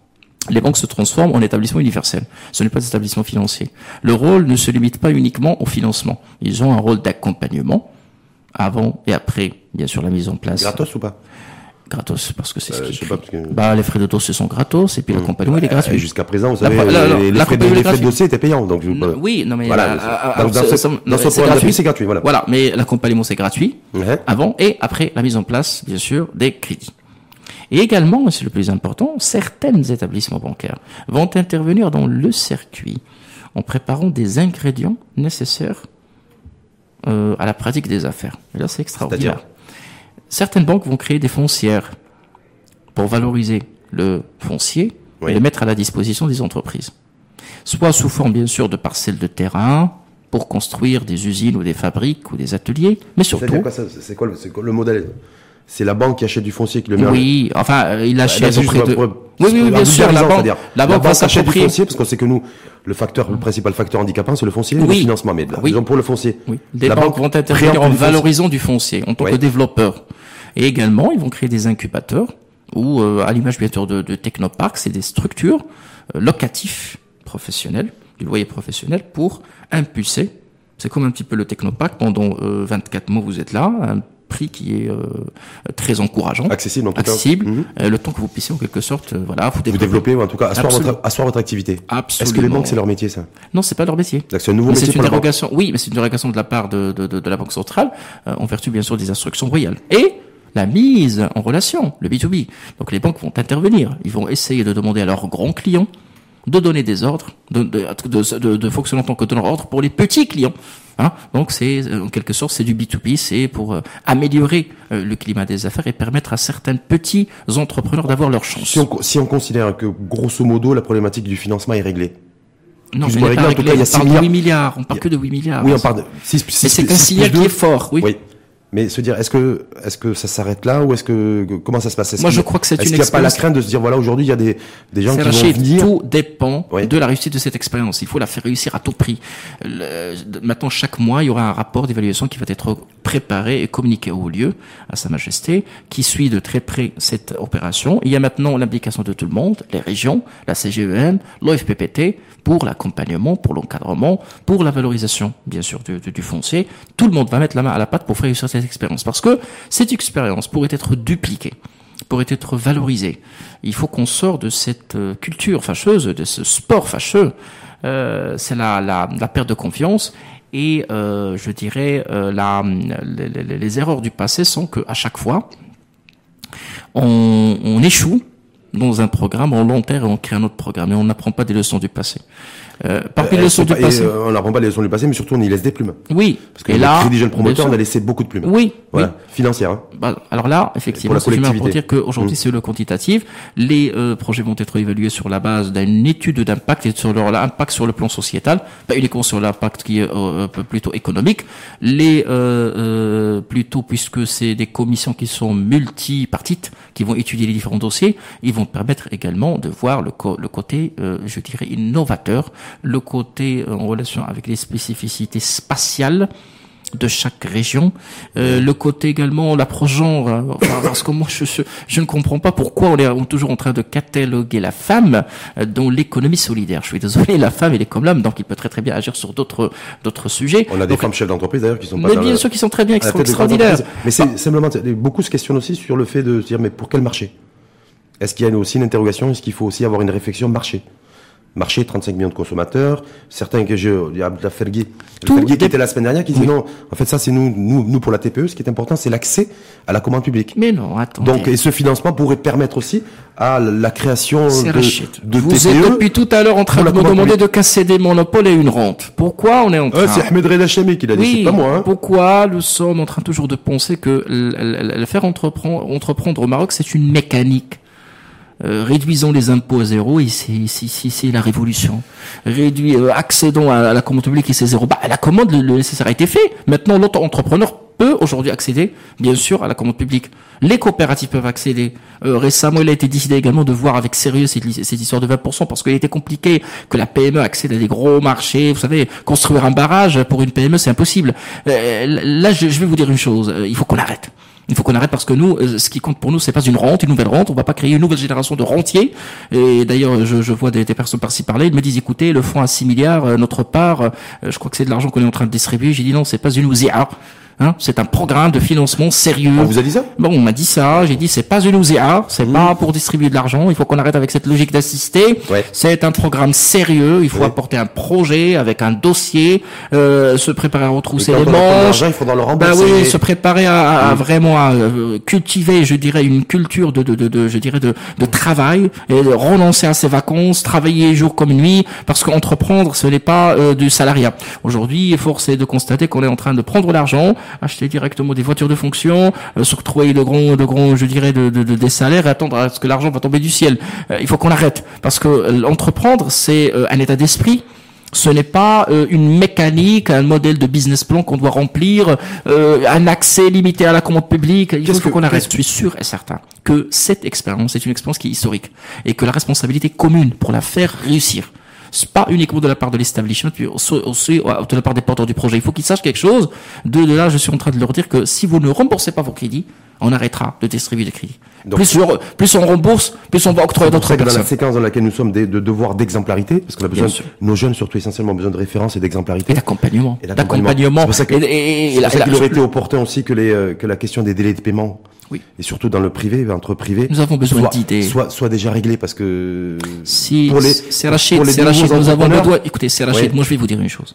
les banques se transforment en établissements universels. Ce n'est pas des établissements financiers. Le rôle ne se limite pas uniquement au financement. Ils ont un rôle d'accompagnement avant et après, bien sûr, la mise en place. Gratos ou pas? Gratos, parce que c'est ce Euh, qui je sais pas, parce que- Mmh. Bah, les frais de dossier sont gratos et puis l'accompagnement, il est Et gratuit. Jusqu'à présent, vous La- savez, la- la- les, les frais, de, les frais dossier étaient payants. Donc, N- Oui, non mais Voilà, euh, c'est- euh, dans- alors, dans c'est- ce- ça- dans ce c'est programme d'appui, gratuit. c'est gratuit, voilà. Voilà, mais l'accompagnement c'est gratuit avant et après la mise en place, bien sûr, des crédits. Et également, c'est le plus important, certains établissements bancaires vont intervenir dans le circuit en préparant des ingrédients nécessaires euh, à la pratique des affaires. Et là, c'est extraordinaire. Certaines banques vont créer des foncières pour valoriser le foncier Oui. et le mettre à la disposition des entreprises. Soit sous forme, bien sûr, de parcelles de terrain pour construire des usines ou des fabriques ou des ateliers, mais surtout, quoi, C'est quoi, le- quoi le modèle? C'est la banque qui achète du foncier qui le met Oui, enfin, euh, il achète auprès de... pour- Oui, oui, oui, bien sûr, la banque, c'est-à-dire, la banque va achète du foncier parce qu'on sait que nous, le facteur, le principal facteur handicapant, c'est le foncier, le Oui. financement. Mais là, Oui. disons pour le foncier, Oui, des la banques banque vont intervenir en valorisant du foncier en tant que développeur. Et également, ils vont créer des incubateurs ou, euh, à l'image bien sûr de, de technoparks, c'est des structures euh, locatifs professionnels, du loyer professionnel, pour impulser. C'est comme un petit peu le technopark. Pendant euh, 24 mois, vous êtes là, un prix qui est euh, très encourageant, accessible en tout cas. accessible, Mhm. euh, le temps que vous puissiez en quelque sorte, euh, voilà, vous Vous développer. ou en tout cas asseoir Absolument. votre, asseoir votre activité. Est-ce que les Absolument. banques c'est leur métier ça? Non, c'est pas leur métier. C'est un nouveau Mais métier pour une dérogation. Oui, mais c'est une dérogation de la part de, de, de, de la Banque centrale, euh, en vertu bien sûr des instructions royales. Et la mise en relation, le B2B. Donc les banques vont intervenir. Ils vont essayer de demander à leurs grands clients de donner des ordres, de, de, de, de, fonctionner en tant que donneur d'ordre pour les petits clients. Hein Donc c'est euh, en quelque sorte c'est du B2B, c'est pour euh, améliorer euh, le climat des affaires et permettre à certains petits entrepreneurs d'avoir leur chance. Si on, si on considère que grosso modo la problématique du financement est réglée. non, mais on parle 6 de 8 milliards, on parle que de 8 milliards. oui, on parle de 6, Mais c'est un signal qui est fort, oui. Oui. Mais se dire, est-ce que, est-ce que ça s'arrête là ou est-ce que, comment ça se passe? Est-ce Moi, je crois que c'est est-ce une qu'il n'y a pas la crainte de se dire, voilà, aujourd'hui, il y a des, des gens qui vont venir? tout dépend Oui. de la réussite de cette expérience. Il faut la faire réussir à tout prix. Le- maintenant, chaque mois, il y aura un rapport d'évaluation qui va être préparé et communiqué au lieu, à Sa Majesté, qui suit de très près cette opération. Il y a maintenant l'implication de tout le monde, les régions, la CGEM, l'OFPPT, pour l'accompagnement, pour l'encadrement, pour la valorisation, bien sûr, du, du- du foncier. Tout le monde va mettre la main à la pâte pour faire réussir cette expérience. Parce que cette expérience pourrait être dupliquée pourrait être valorisée. Il faut qu'on sorte de cette euh, culture fâcheuse, de ce sport fâcheux. Euh, c'est la, la, perte de confiance et euh, je dirais la, les erreurs du passé sont que à chaque fois on, on échoue dans un programme, on l'enterre et on crée un autre programme et on n'apprend pas des leçons du passé. Euh, leçons sont du passé, euh, on n'apprend pas les leçons du passé, mais surtout on y laisse des plumes. oui. Parce que et là, crédit jeune bien promoteur, sûr. on a laissé beaucoup de plumes. oui, Voilà. oui. Financière, hein. Bah, alors là, effectivement, la c'est humain pour dire qu'aujourd'hui, Mm. c'est le quantitatif. Les euh, projets vont être évalués sur la base d'une étude d'impact et sur leur impact sur le plan sociétal, pas uniquement sur l'impact qui est euh, euh, plutôt économique. Les euh, euh, plutôt puisque c'est des commissions qui sont multipartites, qui vont étudier les différents dossiers, ils vont permettre également de voir le, co- le côté, euh, je dirais, innovateur, le côté euh, en relation avec les spécificités spatiales de chaque région, euh, le côté également l'approche genre, enfin, parce que moi je, je, je ne comprends pas pourquoi on est on est toujours en train de cataloguer la femme euh, dans l'économie solidaire. Je suis désolé, la femme elle est comme l'homme, donc il peut très très bien agir sur d'autres d'autres sujets. On a des Donc, femmes chefs d'entreprise d'ailleurs qui sont pas mais bien sûr qu'ils sont très bien extra- extraordinaires. Mais c'est simplement, beaucoup se questionnent aussi sur le fait de se dire, mais pour quel marché? Est-ce qu'il y a aussi une interrogation? Est-ce qu'il faut aussi avoir une réflexion marché? Marché, 35 millions de consommateurs. Certains que je, il y a Fergui, Tout Fergui qui était la semaine dernière, qui dit Oui. non, en fait ça c'est nous, nous, nous pour la TPE, ce qui est important c'est l'accès à la commande publique. Mais non, attendez. Donc, et ce financement pourrait permettre aussi à la création de, de Vous TPE. êtes depuis tout à l'heure en train de la me demander publique. de casser des monopoles et une rente. Pourquoi on est en train Euh, c'est Ahmed Reda Chami qui l'a dit, c'est pas moi. Hein. Pourquoi nous sommes en train toujours de penser que le faire entreprendre, entreprendre au Maroc, c'est une mécanique? Euh, réduisons les impôts à zéro et c'est la révolution. Euh, accédons à, la commande publique et c'est zéro. Bah, la commande, le, nécessaire a été fait. Maintenant, l'autre entrepreneur peut aujourd'hui accéder, bien sûr, à la commande publique. Les coopératives peuvent accéder. Euh, récemment, il a été décidé également de voir avec sérieux cette, cette histoire de 20%, parce qu'il était compliqué que la PME accède à des gros marchés. Vous savez, construire un barrage pour une PME, c'est impossible. Euh, là, je, je vais vous dire une chose. Euh, Il faut qu'on arrête. Il faut qu'on arrête parce que nous, euh, ce qui compte pour nous, c'est pas une rente, une nouvelle rente. On va pas créer une nouvelle génération de rentiers. Et d'ailleurs, je, vois des, personnes par-ci parler. Ils me disent, écoutez, le fonds à 6 milliards, euh, notre part, euh, je crois que c'est de l'argent qu'on est en train de distribuer. J'ai dit non, c'est pas une ousia. Hein, c'est un programme de financement sérieux. On vous a dit ça Bon, on m'a dit ça, j'ai dit c'est pas une OSEA, c'est pas pour distribuer de l'argent, il faut qu'on arrête avec cette logique d'assister. Ouais. C'est un programme sérieux, il faut apporter un projet avec un dossier, euh, se préparer à Et retrousser les manches. il faudra le Bah rembourser. oui, se préparer à, à- à vraiment à euh, cultiver, je dirais, une culture de, de, de, de- je dirais, de, de travail et de renoncer à ses vacances, travailler jour comme nuit, parce qu'entreprendre, ce n'est pas euh, du salariat. Aujourd'hui, force est de constater qu'on est en train de prendre l'argent, acheter directement des voitures de fonction, euh, s'octroyer de grands, de grands, je dirais, de, de- de- des salaires et attendre à ce que l'argent va tomber du ciel. Euh, il faut qu'on arrête, parce que euh, l'entreprendre, c'est euh, un état d'esprit Ce n'est pas euh, une mécanique, un modèle de business plan qu'on doit remplir, euh, un accès limité à la commande publique. Il faut qu'on arrête. Je suis sûr et certain que cette expérience est une expérience qui est historique et que la responsabilité commune pour la faire réussir pas uniquement de la part de l'establishment, puis aussi, de la part des porteurs du projet. Il faut qu'ils sachent quelque chose. De, de là, je suis en train de leur dire que si vous ne remboursez pas vos crédits, on arrêtera de distribuer des crédits. plus, plus, on rembourse, plus on va octroyer d'autres personnes. Dans la séquence dans laquelle nous sommes de, de devoir d'exemplarité, parce qu'on a besoin, nos jeunes surtout essentiellement besoin de référence et d'exemplarité. Et d'accompagnement. D'accompagnement. C'est pour ça qu'il aurait été opportun aussi que, les, euh, que la question des délais de paiement oui. Et surtout dans le privé, entre privés. Nous avons besoin d'idées. Soit, soit déjà réglé parce que. Si, pour les, c'est Rachid, c'est Rachid, nous avons besoin, écoutez, c'est Rachid, moi je vais vous dire une chose.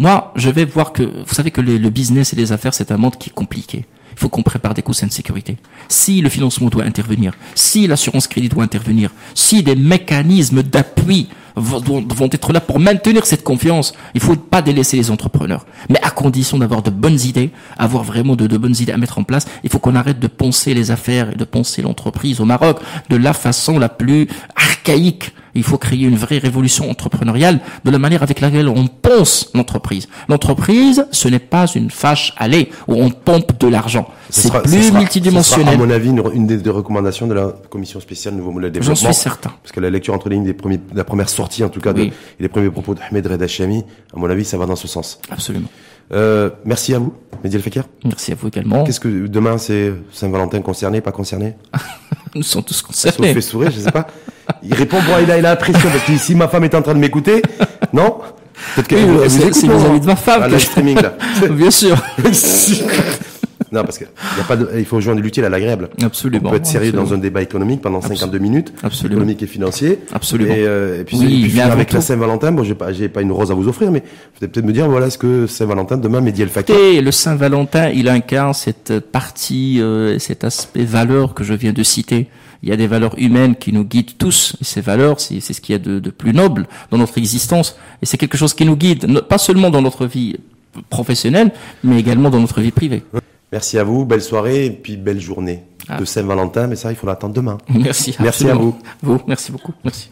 Moi, je vais voir que, vous savez que le business et les affaires, c'est un monde qui est compliqué faut qu'on prépare des coussins de sécurité. Si le financement doit intervenir, si l'assurance crédit doit intervenir, si des mécanismes d'appui vont, être là pour maintenir cette confiance, il faut pas délaisser les entrepreneurs. Mais à condition d'avoir de bonnes idées, avoir vraiment de, de bonnes idées à mettre en place, il faut qu'on arrête de penser les affaires et de penser l'entreprise au Maroc de la façon la plus archaïque il faut créer une vraie révolution entrepreneuriale de la manière avec laquelle on pense l'entreprise. L'entreprise, ce n'est pas une fâche allée où on pompe de l'argent. C'est plus multidimensionnel. à mon avis, une, des, recommandations de la commission spéciale Nouveau Modèle Développement. J'en suis certain. Parce que la lecture entre les lignes des premiers, la première sortie, en tout cas, et les premiers propos de Ahmed Redachami, à mon avis, ça va dans ce sens. Absolument. Euh, merci à vous, Mehdi Fekir. Merci à vous également. Qu'est-ce que demain c'est Saint-Valentin concerné, pas concerné? Nous sommes tous concernés. Ça fait sourire, je sais pas. Il répond bon, il a, il a l'impression parce que si ma femme est en train de m'écouter, non? Peut-être que oui, c'est vis-à-vis de ma femme. Ah, que je... streaming là. Bien sûr. Non, parce qu'il pas de, il faut joindre l'utile à l'agréable. Absolument. On peut être sérieux dans un débat économique pendant 52 minutes. Absolument. Économique et financier. Absolument. Et, euh, et puis, oui, et puis avec la Saint-Valentin, bon, j'ai pas, j'ai pas une rose à vous offrir, mais vous allez peut-être me dire, voilà, est-ce que Saint-Valentin, demain, Mehdi El Fakir. Et le Saint-Valentin, il incarne cette partie, euh, cet aspect valeur que je viens de citer. Il y a des valeurs humaines qui nous guident tous. Et ces valeurs, c'est, c'est ce qu'il y a de, de plus noble dans notre existence. Et c'est quelque chose qui nous guide, pas seulement dans notre vie professionnelle, mais également dans notre vie privée. Merci à vous, belle soirée et puis belle journée ah. de Saint-Valentin, mais ça il faudra attendre demain. Merci. Merci à vous. Vous, merci beaucoup. Merci.